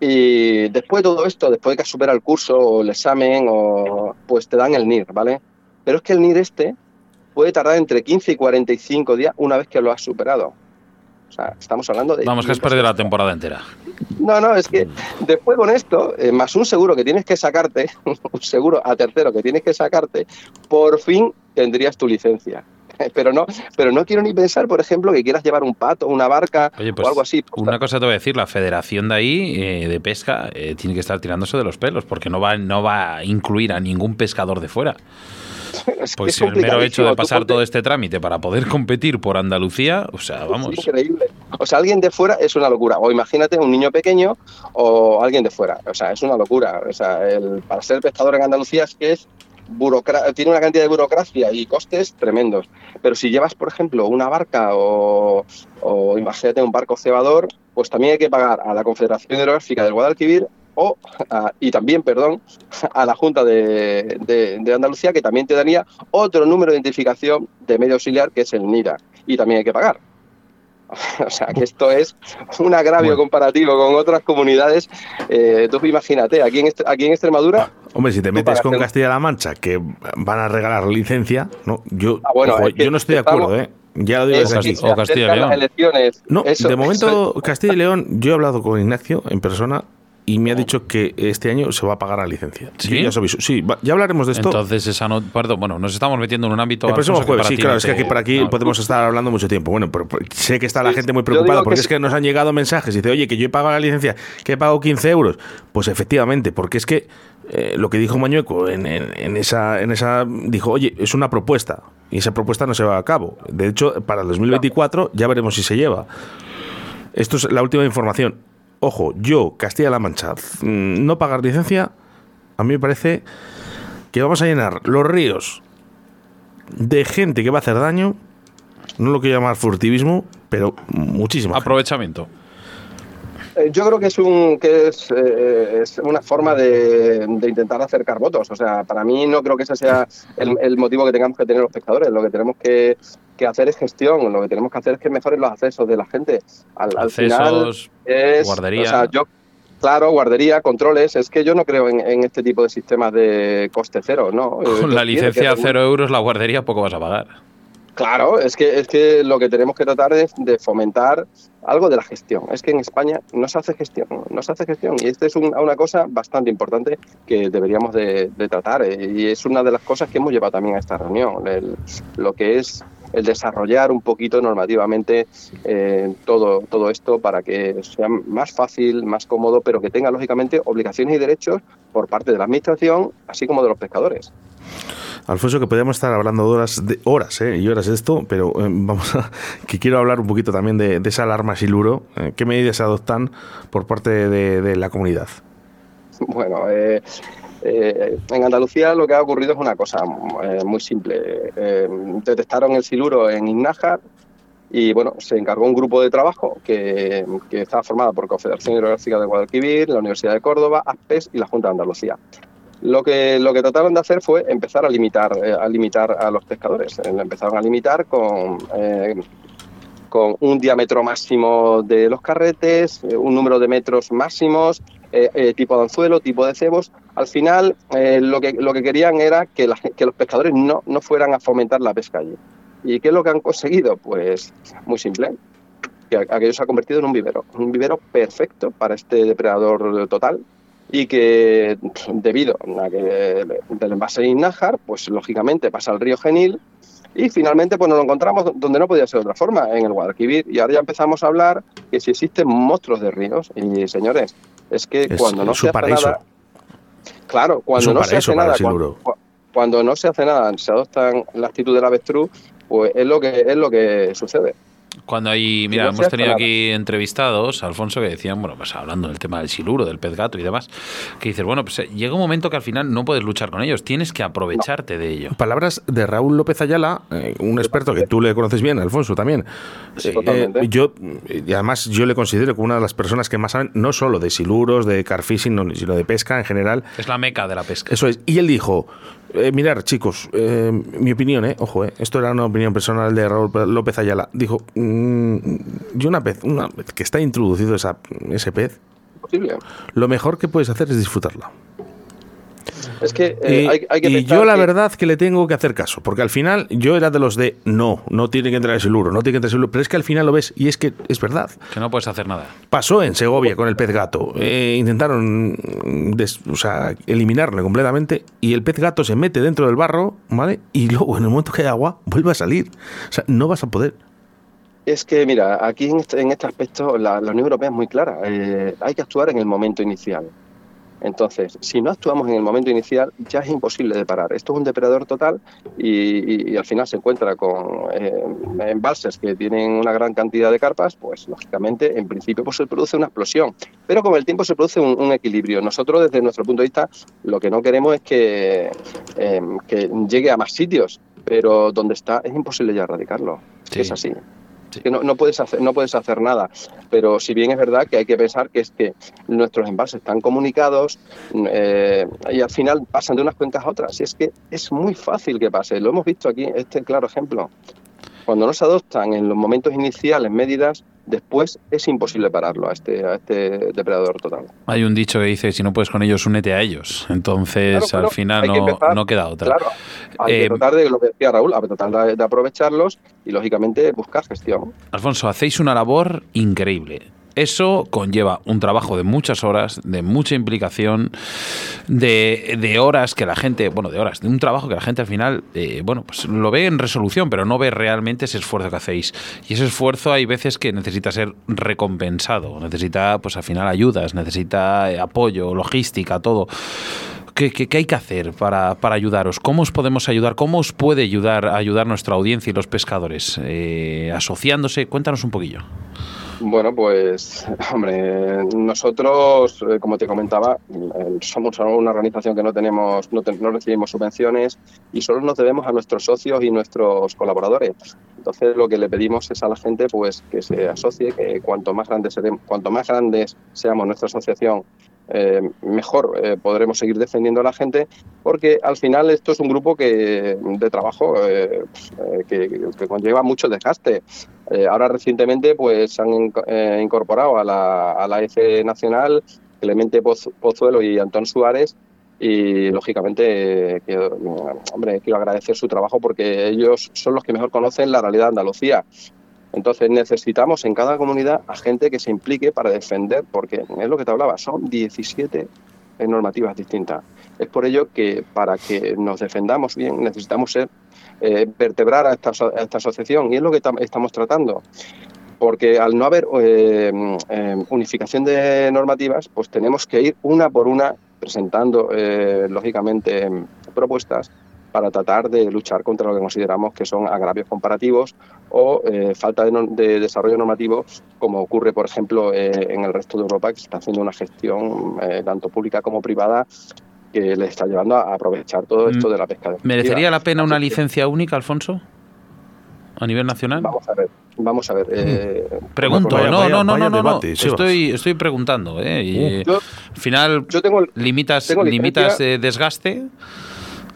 Y después de todo esto, después de que has superado el curso o el examen, o, pues te dan el NIR, ¿vale? Pero es que el NIR este puede tardar entre 15 y 45 días una vez que lo has superado. O sea, estamos hablando de... Vamos, que has 500 perdido la temporada entera. No, no, es que después con esto, eh, más un seguro que tienes que sacarte, un seguro a tercero que tienes que sacarte, por fin tendrías tu licencia. Pero no, pero no quiero ni pensar, por ejemplo, que quieras llevar un pato, una barca Oye, pues o algo así. una cosa te voy a decir, la federación de ahí, eh, de pesca, eh, tiene que estar tirándose de los pelos, porque no va, no va a incluir a ningún pescador de fuera. Es Pues es el mero hecho de pasar todo este trámite para poder competir por Andalucía, o sea, vamos. Es increíble. O sea, alguien de fuera es una locura. O imagínate un niño pequeño o alguien de fuera. O sea, es una locura. O sea, el, para ser pescador en Andalucía es que es tiene una cantidad de burocracia y costes tremendos. Pero si llevas, por ejemplo, una barca o, o imagínate un barco cebador, pues también hay que pagar a la Confederación Hidrográfica del Guadalquivir o, a- y también, perdón, a la Junta de, de- de Andalucía, que también te daría otro número de identificación de medio auxiliar, que es el NIRA, y también hay que pagar. O sea, que esto es un agravio Bueno. comparativo con otras comunidades. Eh, tú imagínate, aquí en, aquí en Extremadura, Hombre, si te metes con Castilla-La Mancha, que van a regalar licencia, no, yo, Ah, bueno, ojo, es que yo no estoy de estamos- acuerdo, ¿eh? Ya lo digo es O Castilla y León. las elecciones. No, Eso- de momento eso- Castilla y León, yo he hablado con Ignacio en persona y me ha dicho que este año se va a pagar la licencia. ¿Sí? Ya os aviso. Sí, va- ya hablaremos de esto. Entonces, esa no, perdón, bueno, nos estamos metiendo en un ámbito. el próximo jueves, para sí, claro, es que aquí, por aquí no. podemos estar hablando mucho tiempo. Bueno, pero, pero sé que está la gente muy preocupada porque que es que nos han llegado mensajes y dice, oye, que yo he pagado la licencia, que he pagado 15 euros. Pues efectivamente, porque es que eh, lo que dijo Mañueco en, en- en esa, en esa, dijo, oye, es una propuesta y esa propuesta no se va a cabo. De hecho, para el 2024 ya veremos si se lleva. Esto es la última información. Ojo, yo, Castilla-La Mancha, mm, no pagar licencia, a mí me parece que vamos a llenar los ríos de gente que va a hacer daño. No lo quiero llamar furtivismo, pero muchísima. gente. Aprovechamiento. Eh, Yo creo que es un que es, eh, es una forma de, de intentar acercar votos. O sea, para mí no creo que ese sea el, el motivo que tengamos que tener los pescadores. Lo que tenemos que, que hacer es gestión. Lo que tenemos que hacer es que mejoren los accesos de la gente. Al, al final Accesos, es, guardería. o sea, yo, claro, guardería, controles. Es que yo no creo en, en este tipo de sistemas de coste cero, ¿no? Eh, Con la tiene que licencia a cero euros, la guardería poco vas a pagar. Claro, es que, es que lo que tenemos que tratar es de fomentar algo de la gestión. Es que en España no se hace gestión, no se hace gestión. Y esta es un- una cosa bastante importante que deberíamos de, de tratar. eh, Y es una de las cosas que hemos llevado también a esta reunión. el- lo que es el desarrollar un poquito normativamente eh, todo, todo esto para que sea más fácil, más cómodo, pero que tenga lógicamente obligaciones y derechos por parte de la administración, así como de los pescadores. Alfonso, que podríamos estar hablando de horas, de horas eh, y horas de esto, pero eh, vamos a. que quiero hablar un poquito también de, de esa alarma siluro. Eh, ¿Qué medidas se adoptan por parte de, de la comunidad? Bueno, eh, en Andalucía lo que ha ocurrido es una cosa eh, muy simple. Eh, detectaron el siluro en Ignájar y bueno, se encargó un grupo de trabajo que, estaba formado por Confederación Hidrográfica de Guadalquivir, la Universidad de Córdoba, ASPES y la Junta de Andalucía. Lo que, lo que trataron de hacer fue empezar a limitar, eh, a limitar a los pescadores. Eh, empezaron a limitar con, con un diámetro máximo de los carretes, un número de metros máximos, eh, eh, tipo de anzuelo, tipo de cebos. Al final, eh, lo, que, lo que querían era que, la- que los pescadores no, no fueran a fomentar la pesca allí. ¿Y qué es lo que han conseguido? Pues muy simple, que aquello se ha convertido en un vivero, un vivero perfecto para este depredador total y que debido a que del envase de Nájar, pues lógicamente pasa al río Genil y finalmente pues nos lo encontramos donde no podía ser de otra forma, en el Guadalquivir. Y ahora ya empezamos a hablar que si existen monstruos de ríos. Y señores, es que Es- cuando no se hace nada... Claro, cuando no se hace nada, cuando, cuando no se hace nada, se adoptan la actitud del avestruz, pues es lo que es lo que sucede. Cuando hay, mira, hemos tenido aquí entrevistados, Alfonso, que decían, bueno, pues hablando del tema del siluro, del pez gato y demás, que dices, bueno, pues eh, llega un momento que al final no puedes luchar con ellos, tienes que aprovecharte de ello. Palabras de Raúl López Ayala, eh, un experto que tú le conoces bien, Alfonso también. Sí, Eh, eh, yo, y además, yo le considero como una de las personas que más saben, no solo de siluros, de carfishing, no, sino de pesca en general. Es la meca de la pesca. Eso es. Y él dijo, eh, mirar, chicos, eh, mi opinión, eh, ojo, eh, esto era una opinión personal de Raúl López Ayala. Dijo, mm, yo una vez, una vez que está introducido esa, ese pez, lo mejor que puedes hacer es disfrutarla. Es que eh, Y, hay, hay que y pensar yo la que- verdad que le tengo que hacer caso, porque al final yo era de los de no, no tiene que entrar ese luro, no tiene que entrar ese luro, pero es que al final lo ves y es que es verdad. Que no puedes hacer nada. Pasó en Segovia con el pez gato. Eh, intentaron des- o sea, eliminarlo completamente y el pez gato se mete dentro del barro, ¿vale? Y luego en el momento que hay agua vuelve a salir. O sea, no vas a poder. Es que, mira, aquí en este, en este aspecto la, la Unión Europea es muy clara. Eh, hay que actuar en el momento inicial. Entonces, si no actuamos en el momento inicial, ya es imposible de parar. Esto es un depredador total y, y- y al final se encuentra con eh, embalses que tienen una gran cantidad de carpas, pues lógicamente, en principio, pues se produce una explosión. Pero con el tiempo se produce un, un equilibrio. Nosotros, desde nuestro punto de vista, lo que no queremos es que, eh, que llegue a más sitios, pero donde está es imposible ya erradicarlo. Sí. Es así. Que no, puedes hacer, no puedes hacer nada. Pero si bien es verdad que hay que pensar que es que nuestros embalses están comunicados eh, y al final pasan de unas cuencas a otras. Y es que es muy fácil que pase. Lo hemos visto aquí, este claro ejemplo. Cuando no se adoptan en los momentos iniciales medidas, después es imposible pararlo a este, a este depredador total. Hay un dicho que dice, si no puedes con ellos, únete a ellos. Entonces, Claro, al final que no, empezar, no queda otra. Claro, hay Eh, que tratar de lo que decía Raúl, a tratar de aprovecharlos y lógicamente buscar gestión. Alfonso, hacéis una labor increíble. Eso conlleva un trabajo de muchas horas, de mucha implicación, de, horas que la gente, bueno, de horas, de un trabajo que la gente al final, eh, bueno, pues lo ve en resolución, pero no ve realmente ese esfuerzo que hacéis. Y ese esfuerzo hay veces que necesita ser recompensado, necesita, pues al final, ayudas, necesita eh, apoyo, logística, todo. ¿Qué, hay que hacer para, ayudaros? ¿Cómo os podemos ayudar? ¿Cómo os puede ayudar ayudar nuestra audiencia y los pescadores? Eh, asociándose, cuéntanos un poquillo. Bueno, pues, hombre, nosotros, eh, como te comentaba, eh, somos una organización que no tenemos, no, no recibimos subvenciones y solo nos debemos a nuestros socios y nuestros colaboradores. Entonces, lo que le pedimos es a la gente, pues, que se asocie, que cuanto más grandes seremos, cuanto más grandes seamos nuestra asociación, eh, mejor eh, podremos seguir defendiendo a la gente, porque al final esto es un grupo que de trabajo eh, eh, que, que conlleva mucho desgaste. Eh, ahora recientemente pues han eh, incorporado a la, a la EFE Nacional Clemente Poz- Pozuelo y Antón Suárez y lógicamente quiero, hombre, quiero agradecer su trabajo porque ellos son los que mejor conocen la realidad de Andalucía. Entonces necesitamos en cada comunidad a gente que se implique para defender, porque es lo que te hablaba, son 17 normativas distintas. Es por ello que para que nos defendamos bien necesitamos eh, vertebrar a esta, a esta asociación y es lo que tam- estamos tratando. Porque al no haber eh, eh, unificación de normativas, pues tenemos que ir una por una presentando, eh, lógicamente, propuestas para tratar de luchar contra lo que consideramos que son agravios comparativos o eh, falta de, no- de desarrollo normativo, como ocurre, por ejemplo, eh, en el resto de Europa, que se está haciendo una gestión eh, tanto pública como privada que le está llevando a aprovechar todo esto Mm, de la pesca. deportiva. ¿Merecería la pena una licencia única, Alfonso? ¿A nivel nacional? Vamos a ver, vamos a ver. eh, Pregunto, Vaya- no, vaya- no, no, vaya no, no, no. Estoy, estoy preguntando, ¿eh? Y, Yo- al final yo tengo, limitas, tengo limitas eh, desgaste,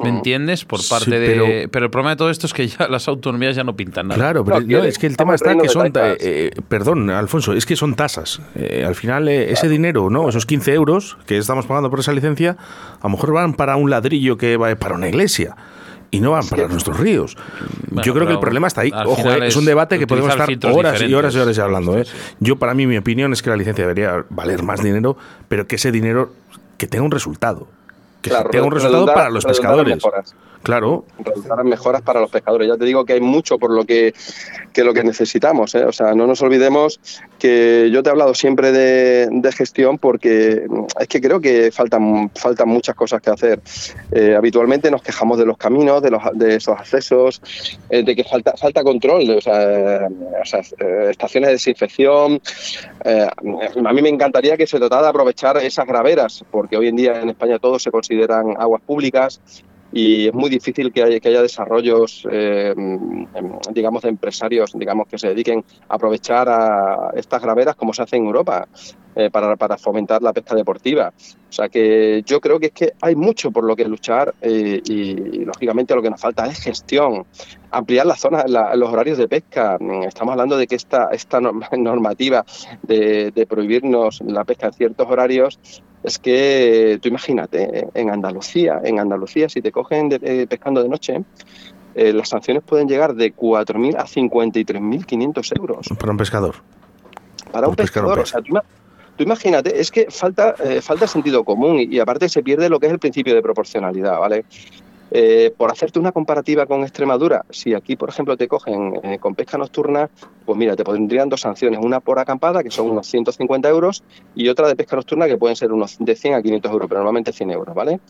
¿me entiendes? Por Sí, parte pero- de... Pero el problema de todo esto es que ya las autonomías ya no pintan nada. Claro, pero No, es que el estamos tema está que son. eh, perdón, Alfonso, es que son tasas. Eh, al final, eh, ese dinero, ¿no? Esos 15 euros que estamos pagando por esa licencia, a lo mejor van para un ladrillo que va para una iglesia. Y no van para nuestros ríos. Bueno, Yo creo que el problema está ahí. Ojo, eh, es un debate que podemos estar horas y horas y horas hablando. ¿eh? Yo, para mí, mi opinión es que la licencia debería valer más dinero, pero que ese dinero que tenga un resultado. Que Claro, tenga un resultado para los pescadores. mejoras. Claro, en mejoras para los pescadores. Ya te digo que hay mucho por lo que, que lo que necesitamos. ¿eh? O sea, no nos olvidemos que yo te he hablado siempre de, gestión porque es que creo que faltan, faltan muchas cosas que hacer. Eh, habitualmente nos quejamos de los caminos, de, los, de esos accesos, eh, de que falta, falta control, o sea, eh, estaciones de desinfección. A mí me encantaría que se tratara de aprovechar esas graveras, porque hoy en día en España todos se consideran aguas públicas y es muy difícil que haya, que haya desarrollos, eh, em, digamos, de empresarios, digamos, que se dediquen a aprovechar a estas graveras como se hace en Europa eh, para, para fomentar la pesca deportiva. O sea que yo creo que es que hay mucho por lo que luchar eh, y, lógicamente lo que nos falta es gestión, ampliar las zonas, la- los horarios de pesca. Estamos hablando de que esta, esta norm- normativa de prohibirnos la pesca en ciertos horarios es que tú imagínate, en Andalucía, en Andalucía, si te cogen de- eh, pescando de noche, eh, las sanciones pueden llegar de 4.000 a 53.500 euros Para un pescador. para un pescador. O sea, tú, ima- tú imagínate, es que falta, eh, falta sentido común y, y aparte se pierde lo que es el principio de proporcionalidad, ¿vale? Eh, por hacerte una comparativa con Extremadura, si aquí, por ejemplo, te cogen eh, con pesca nocturna, pues mira, te pondrían dos sanciones, una por acampada, que son unos 150 euros, y otra de pesca nocturna, que pueden ser unos de 100 a 500 euros, pero normalmente 100 euros, ¿vale?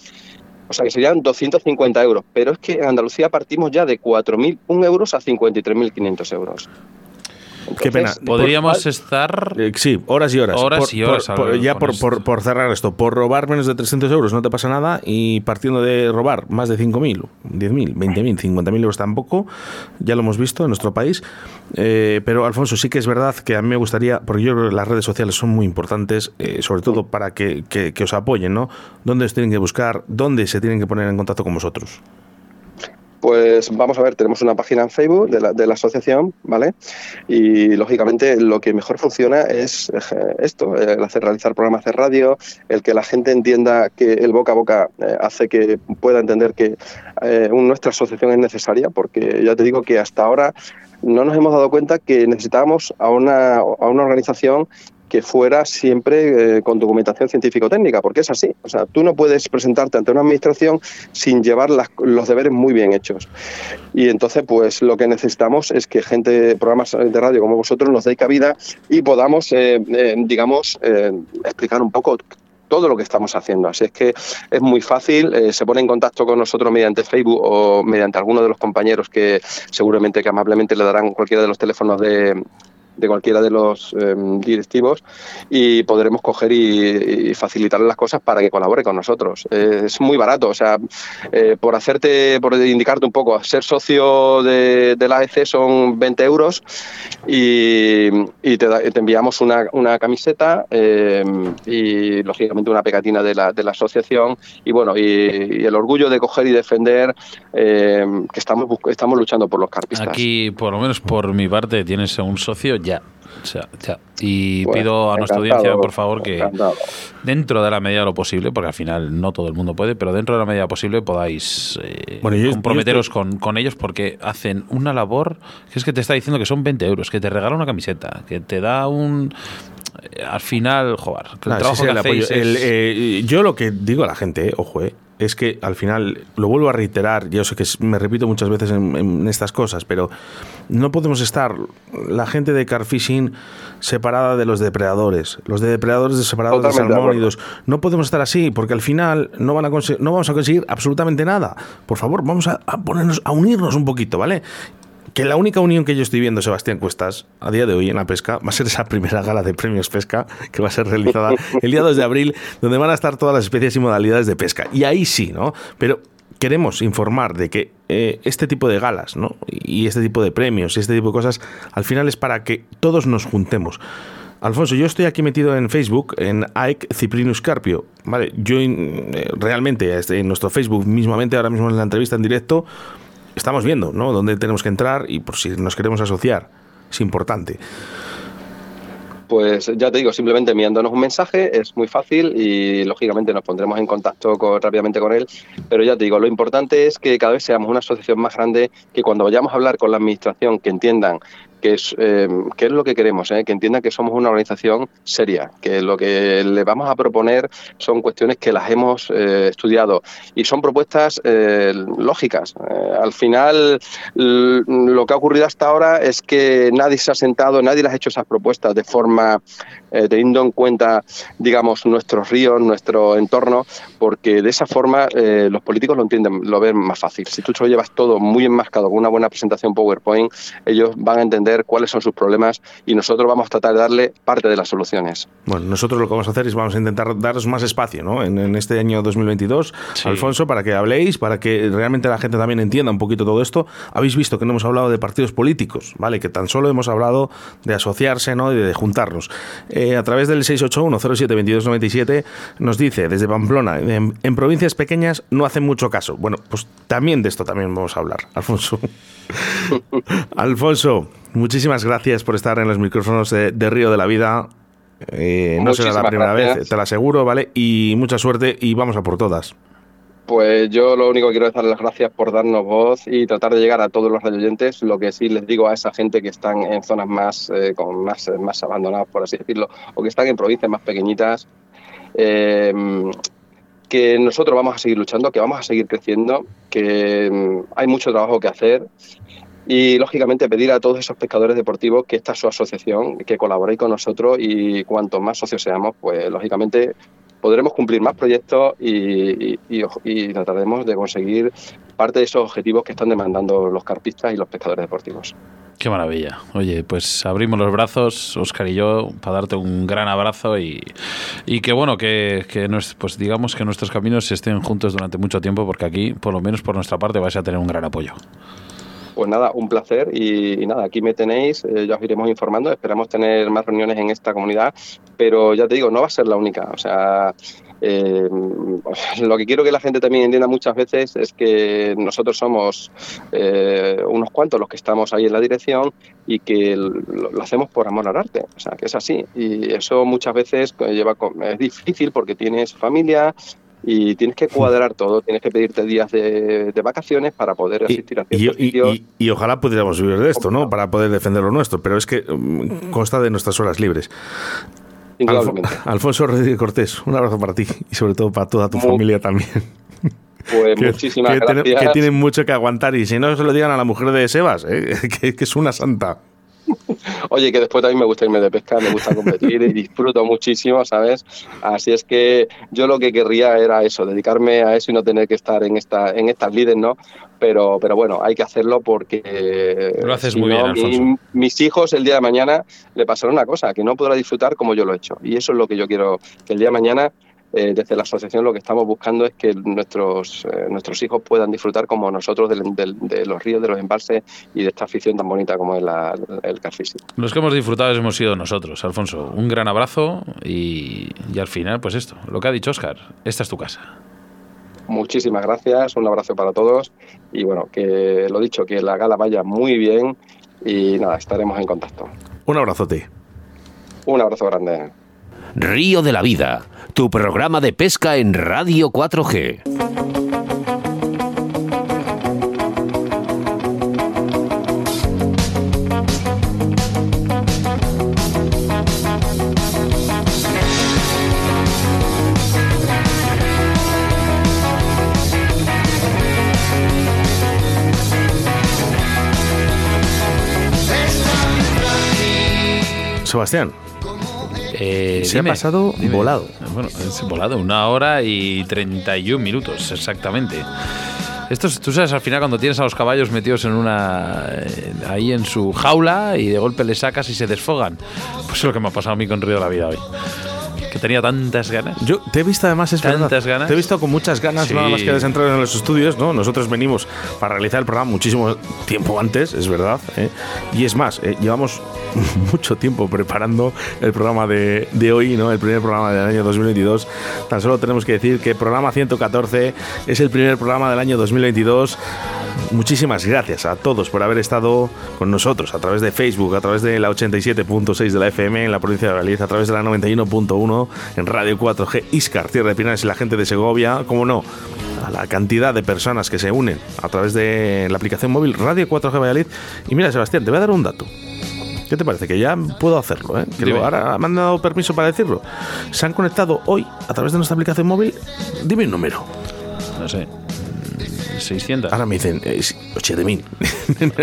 O sea que serían 250 euros, pero es que en Andalucía partimos ya de 4.001 euros a 53.500 euros. Qué pena. Podríamos por- estar. Eh, sí, horas y horas. Horas Por- y horas por- ya por cerrar esto, por robar menos de 300 euros no te pasa nada y partiendo de robar más de 5.000, 10.000, 20.000, 50.000 euros tampoco, ya lo hemos visto en nuestro país. Eh, pero Alfonso, sí que es verdad que a mí me gustaría, porque yo creo que las redes sociales son muy importantes, eh, sobre todo para que, que- que os apoyen, ¿no? ¿Dónde os tienen que buscar? ¿Dónde se tienen que poner en contacto con vosotros? Pues vamos a ver, tenemos una página en Facebook de la, de la asociación, ¿vale? Y lógicamente lo que mejor funciona es eh, esto, el hacer realizar programas de radio, el que la gente entienda que el boca a boca eh, hace que pueda entender que eh, nuestra asociación es necesaria, porque ya te digo que hasta ahora no nos hemos dado cuenta que necesitábamos a una, a una organización que fuera siempre eh, con documentación científico-técnica, porque es así. O sea, tú no puedes presentarte ante una administración sin llevar las- los deberes muy bien hechos. Y entonces, pues lo que necesitamos es que gente, programas de radio como vosotros, nos deis cabida y podamos, eh, eh, digamos, eh, explicar un poco todo lo que estamos haciendo. Así es que es muy fácil, eh, se pone en contacto con nosotros mediante Facebook o mediante alguno de los compañeros que seguramente que amablemente le darán cualquiera de los teléfonos de de cualquiera de los eh, directivos y podremos coger y, y facilitarle las cosas para que colabore con nosotros. Eh, es muy barato, o sea, eh, por hacerte, por indicarte un poco, ser socio de, la AEC son 20 euros y, y te, da- enviamos una, una camiseta eh, y lógicamente una pegatina de la, de la asociación y bueno, y, el orgullo de coger y defender eh, que estamos, estamos luchando por los carpistas. Aquí, por lo menos por mi parte, tienes un socio ya. O sea, ya. Y Bueno, pido a nuestra audiencia, por favor, que encantado. dentro de la medida de lo posible, porque al final no todo el mundo puede, pero dentro de la medida posible podáis eh, Bueno, yo- comprometeros yo con, con ellos porque hacen una labor que es que te está diciendo que son 20 euros, que te regala una camiseta, que te da un... eh, Al final, joder, el Ah, trabajo sí, que el hacéis eh, yo lo que digo a la gente, eh, ojo, eh, es que al final, lo vuelvo a reiterar, yo sé que me repito muchas veces en, en estas cosas, pero no podemos estar la gente de Carfishing separada de los depredadores, los de depredadores separados de Totalmente de acuerdo. salmónidos. No podemos estar así, porque al final no, van a no vamos a conseguir absolutamente nada. Por favor, vamos a, a ponernos, a unirnos un poquito, ¿vale? Que la única unión que yo estoy viendo, Sebastián Cuestas, a día de hoy en la pesca, va a ser esa primera gala de premios pesca que va a ser realizada el día 2 de abril, donde van a estar todas las especies y modalidades de pesca. Y ahí sí, ¿no? Pero queremos informar de que eh, este tipo de galas, ¿no? Y este tipo de premios y este tipo de cosas, al final es para que todos nos juntemos. Alfonso, yo estoy aquí metido en Facebook, en AEC Ciprinus Carpio. Vale, yo eh, realmente este, en nuestro Facebook mismamente, ahora mismo en la entrevista en directo, estamos viendo, ¿no? Dónde tenemos que entrar y por si nos queremos asociar. Es importante. Pues ya te digo, simplemente enviándonos un mensaje es muy fácil y lógicamente nos pondremos en contacto con- rápidamente con él. Pero ya te digo, lo importante es que cada vez seamos una asociación más grande, que cuando vayamos a hablar con la administración, que entiendan que es, eh, que es lo que queremos, ¿eh? que entiendan que somos una organización seria, que lo que le vamos a proponer son cuestiones que las hemos eh, estudiado y son propuestas eh, lógicas. Al final, lo que ha ocurrido hasta ahora es que nadie se ha sentado, nadie les ha hecho esas propuestas de forma eh, teniendo en cuenta, digamos, nuestros ríos, nuestro entorno, porque de esa forma eh, los políticos lo entienden, lo ven más fácil. Si tú lo llevas todo muy enmascado con una buena presentación PowerPoint, ellos van a entender cuáles son sus problemas y nosotros vamos a tratar de darle parte de las soluciones. Bueno, nosotros lo que vamos a hacer es vamos a intentar daros más espacio ¿no? en, en este año 2022, Sí. Alfonso, para que habléis, para que realmente la gente también entienda un poquito todo esto. Habéis visto que no hemos hablado de partidos políticos, ¿vale? Que tan solo hemos hablado de asociarse ¿no? y de juntarnos. Eh, a través del 681-07-2297 nos dice desde Pamplona, en, en provincias pequeñas no hacen mucho caso. Bueno, pues también de esto también vamos a hablar, Alfonso. Alfonso, muchísimas gracias por estar en los micrófonos de, de Río de la Vida. Eh, no será la primera gracias. vez, te lo aseguro, ¿vale? Y mucha suerte y vamos a por todas. Pues yo lo único que quiero es darles las gracias por darnos voz y tratar de llegar a todos los radioyentes. Lo que sí les digo a esa gente que están en zonas más, eh, con más, más abandonadas, por así decirlo, o que están en provincias más pequeñitas, eh, que nosotros vamos a seguir luchando, que vamos a seguir creciendo, que mm, hay mucho trabajo que hacer y lógicamente pedir a todos esos pescadores deportivos que esta es su asociación, que colaboréis con nosotros y cuanto más socios seamos, pues lógicamente podremos cumplir más proyectos y, y- y- trataremos de conseguir parte de esos objetivos que están demandando los carpistas y los pescadores deportivos. Qué maravilla. Oye, pues abrimos los brazos, Oscar y yo, para darte un gran abrazo y, y que bueno, que, que nos- pues digamos que nuestros caminos estén juntos durante mucho tiempo, porque aquí, por lo menos por nuestra parte, vais a tener un gran apoyo. Pues nada, un placer y, nada, aquí me tenéis, eh, ya os iremos informando, esperamos tener más reuniones en esta comunidad, pero ya te digo, no va a ser la única, o sea, eh, lo que quiero que la gente también entienda muchas veces es que nosotros somos eh, unos cuantos los que estamos ahí en la dirección y que lo, lo hacemos por amor al arte, o sea, que es así, y eso muchas veces lleva, es difícil porque tienes familia, y tienes que cuadrar todo, tienes que pedirte días de, de vacaciones para poder asistir a Y, ciertos y- sitios. y- y ojalá pudiéramos vivir de esto, ¿no? Para poder defender lo nuestro, pero es que mm, consta de nuestras horas libres. Alfo-. Alfonso Rodríguez Cortés, un abrazo para ti y sobre todo para toda tu familia también. Pues Que, muchísimas que gracias. que tienen mucho que aguantar y si no se lo digan a la mujer de Sebas, ¿eh? que, que es una santa. Oye, que después también me gusta irme de pesca, me gusta competir y disfruto muchísimo, ¿sabes? Así es que yo lo que querría era eso, dedicarme a eso y no tener que estar en esta en estas líderes, ¿no? Pero, pero bueno, hay que hacerlo porque Lo haces si muy no, bien, mi- mis hijos el día de mañana le pasará una cosa, que no podrá disfrutar como yo lo he hecho. Y eso es lo que yo quiero, que el día de mañana eh, desde la asociación lo que estamos buscando es que nuestros, eh, nuestros hijos puedan disfrutar como nosotros del- del- de los ríos, de los embalses y de esta afición tan bonita como es la- el carfishing. Los que hemos disfrutado hemos sido nosotros, Alfonso. Un gran abrazo y, y al final, pues esto, lo que ha dicho Oscar, esta es tu casa. Muchísimas gracias, un abrazo para todos y bueno, que lo dicho, que la gala vaya muy bien y nada, estaremos en contacto. Un abrazote. Un abrazo grande. Río de la Vida, tu programa de pesca en Radio 4G. Sebastián, Eh, se dime, ha pasado dime. volado. Bueno, es volado, una hora y 31 minutos, exactamente. Esto es- tú sabes, al final cuando tienes a los caballos metidos en una eh, ahí en su jaula y de golpe le sacas y se desfogan. Pues es lo que me ha pasado a mí con Río de la Vida hoy. Que tenía tantas ganas. Yo te he visto además, es ¿Tantas verdad, ganas? Te he visto con muchas ganas, Sí. nada más que has entrado en los estudios, ¿no? Nosotros venimos para realizar el programa muchísimo tiempo antes, es verdad. ¿eh? Y es más, eh, llevamos mucho tiempo preparando el programa de, de hoy, ¿no? El primer programa del año 2022. Tan solo tenemos que decir que programa 114 es el primer programa del año 2022. Muchísimas gracias a todos por haber estado con nosotros a través de Facebook, a través de la 87.6 de la FM en la provincia de Valladolid, a través de la 91.1 en Radio 4G Iscar, Tierra de Pinares y la gente de Segovia, como no, a la cantidad de personas que se unen a través de la aplicación móvil Radio 4G Valladolid. Y mira, Sebastián, te voy a dar un dato. ¿Qué te parece? Que ya puedo hacerlo, ¿eh? Que lo- ahora me han dado permiso para decirlo. Se han conectado hoy a través de nuestra aplicación móvil. Dime un número. No sé. Mm, 600. Ahora me dicen eh, 8000.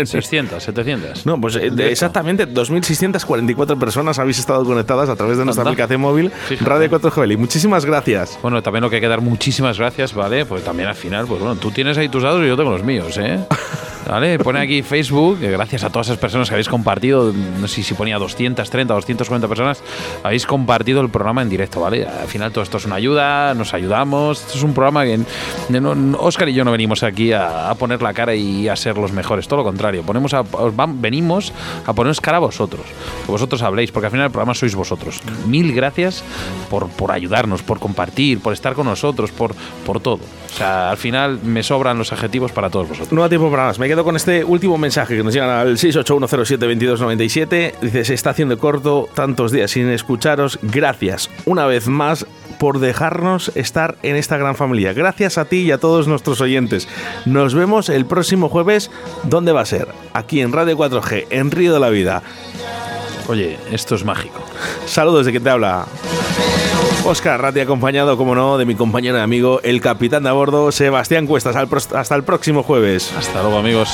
600, 700. No, pues eh, exactamente 2.644 personas habéis estado conectadas a través de nuestra aplicación móvil Fíjate. Radio 4 Joeli. Muchísimas gracias. Bueno, también lo que hay que dar muchísimas gracias, ¿vale? Pues también al final, pues bueno, tú tienes ahí tus datos y yo tengo los míos, ¿eh? ¿Vale? Pone aquí Facebook, que gracias a todas esas personas que habéis compartido, no sé si ponía 230, 240 personas, habéis compartido el programa en directo, ¿vale? Al final todo esto es una ayuda, nos ayudamos, esto es un programa que no- Oscar y yo no venimos aquí a, a poner la cara y a ser los mejores, todo lo contrario, ponemos a, venimos a poneros cara a vosotros, que vosotros habléis, porque al final el programa sois vosotros. Mil gracias por, por ayudarnos, por compartir, por estar con nosotros, por, por todo. O sea, al final me sobran los adjetivos para todos vosotros. No da tiempo para más. Me quedo con este último mensaje que nos llega al 681072297. Dice, se está haciendo corto tantos días sin escucharos. Gracias una vez más por dejarnos estar en esta gran familia. Gracias a ti y a todos nuestros oyentes. Nos vemos el próximo jueves. ¿Dónde va a ser? Aquí en Radio 4G, en Río de la Vida. Oye, esto es mágico. Saludos de quien te habla. Oscar Ratti, acompañado, como no, de mi compañero y amigo, el capitán de a bordo, Sebastián Cuestas. Hasta el próximo jueves. Hasta luego, amigos.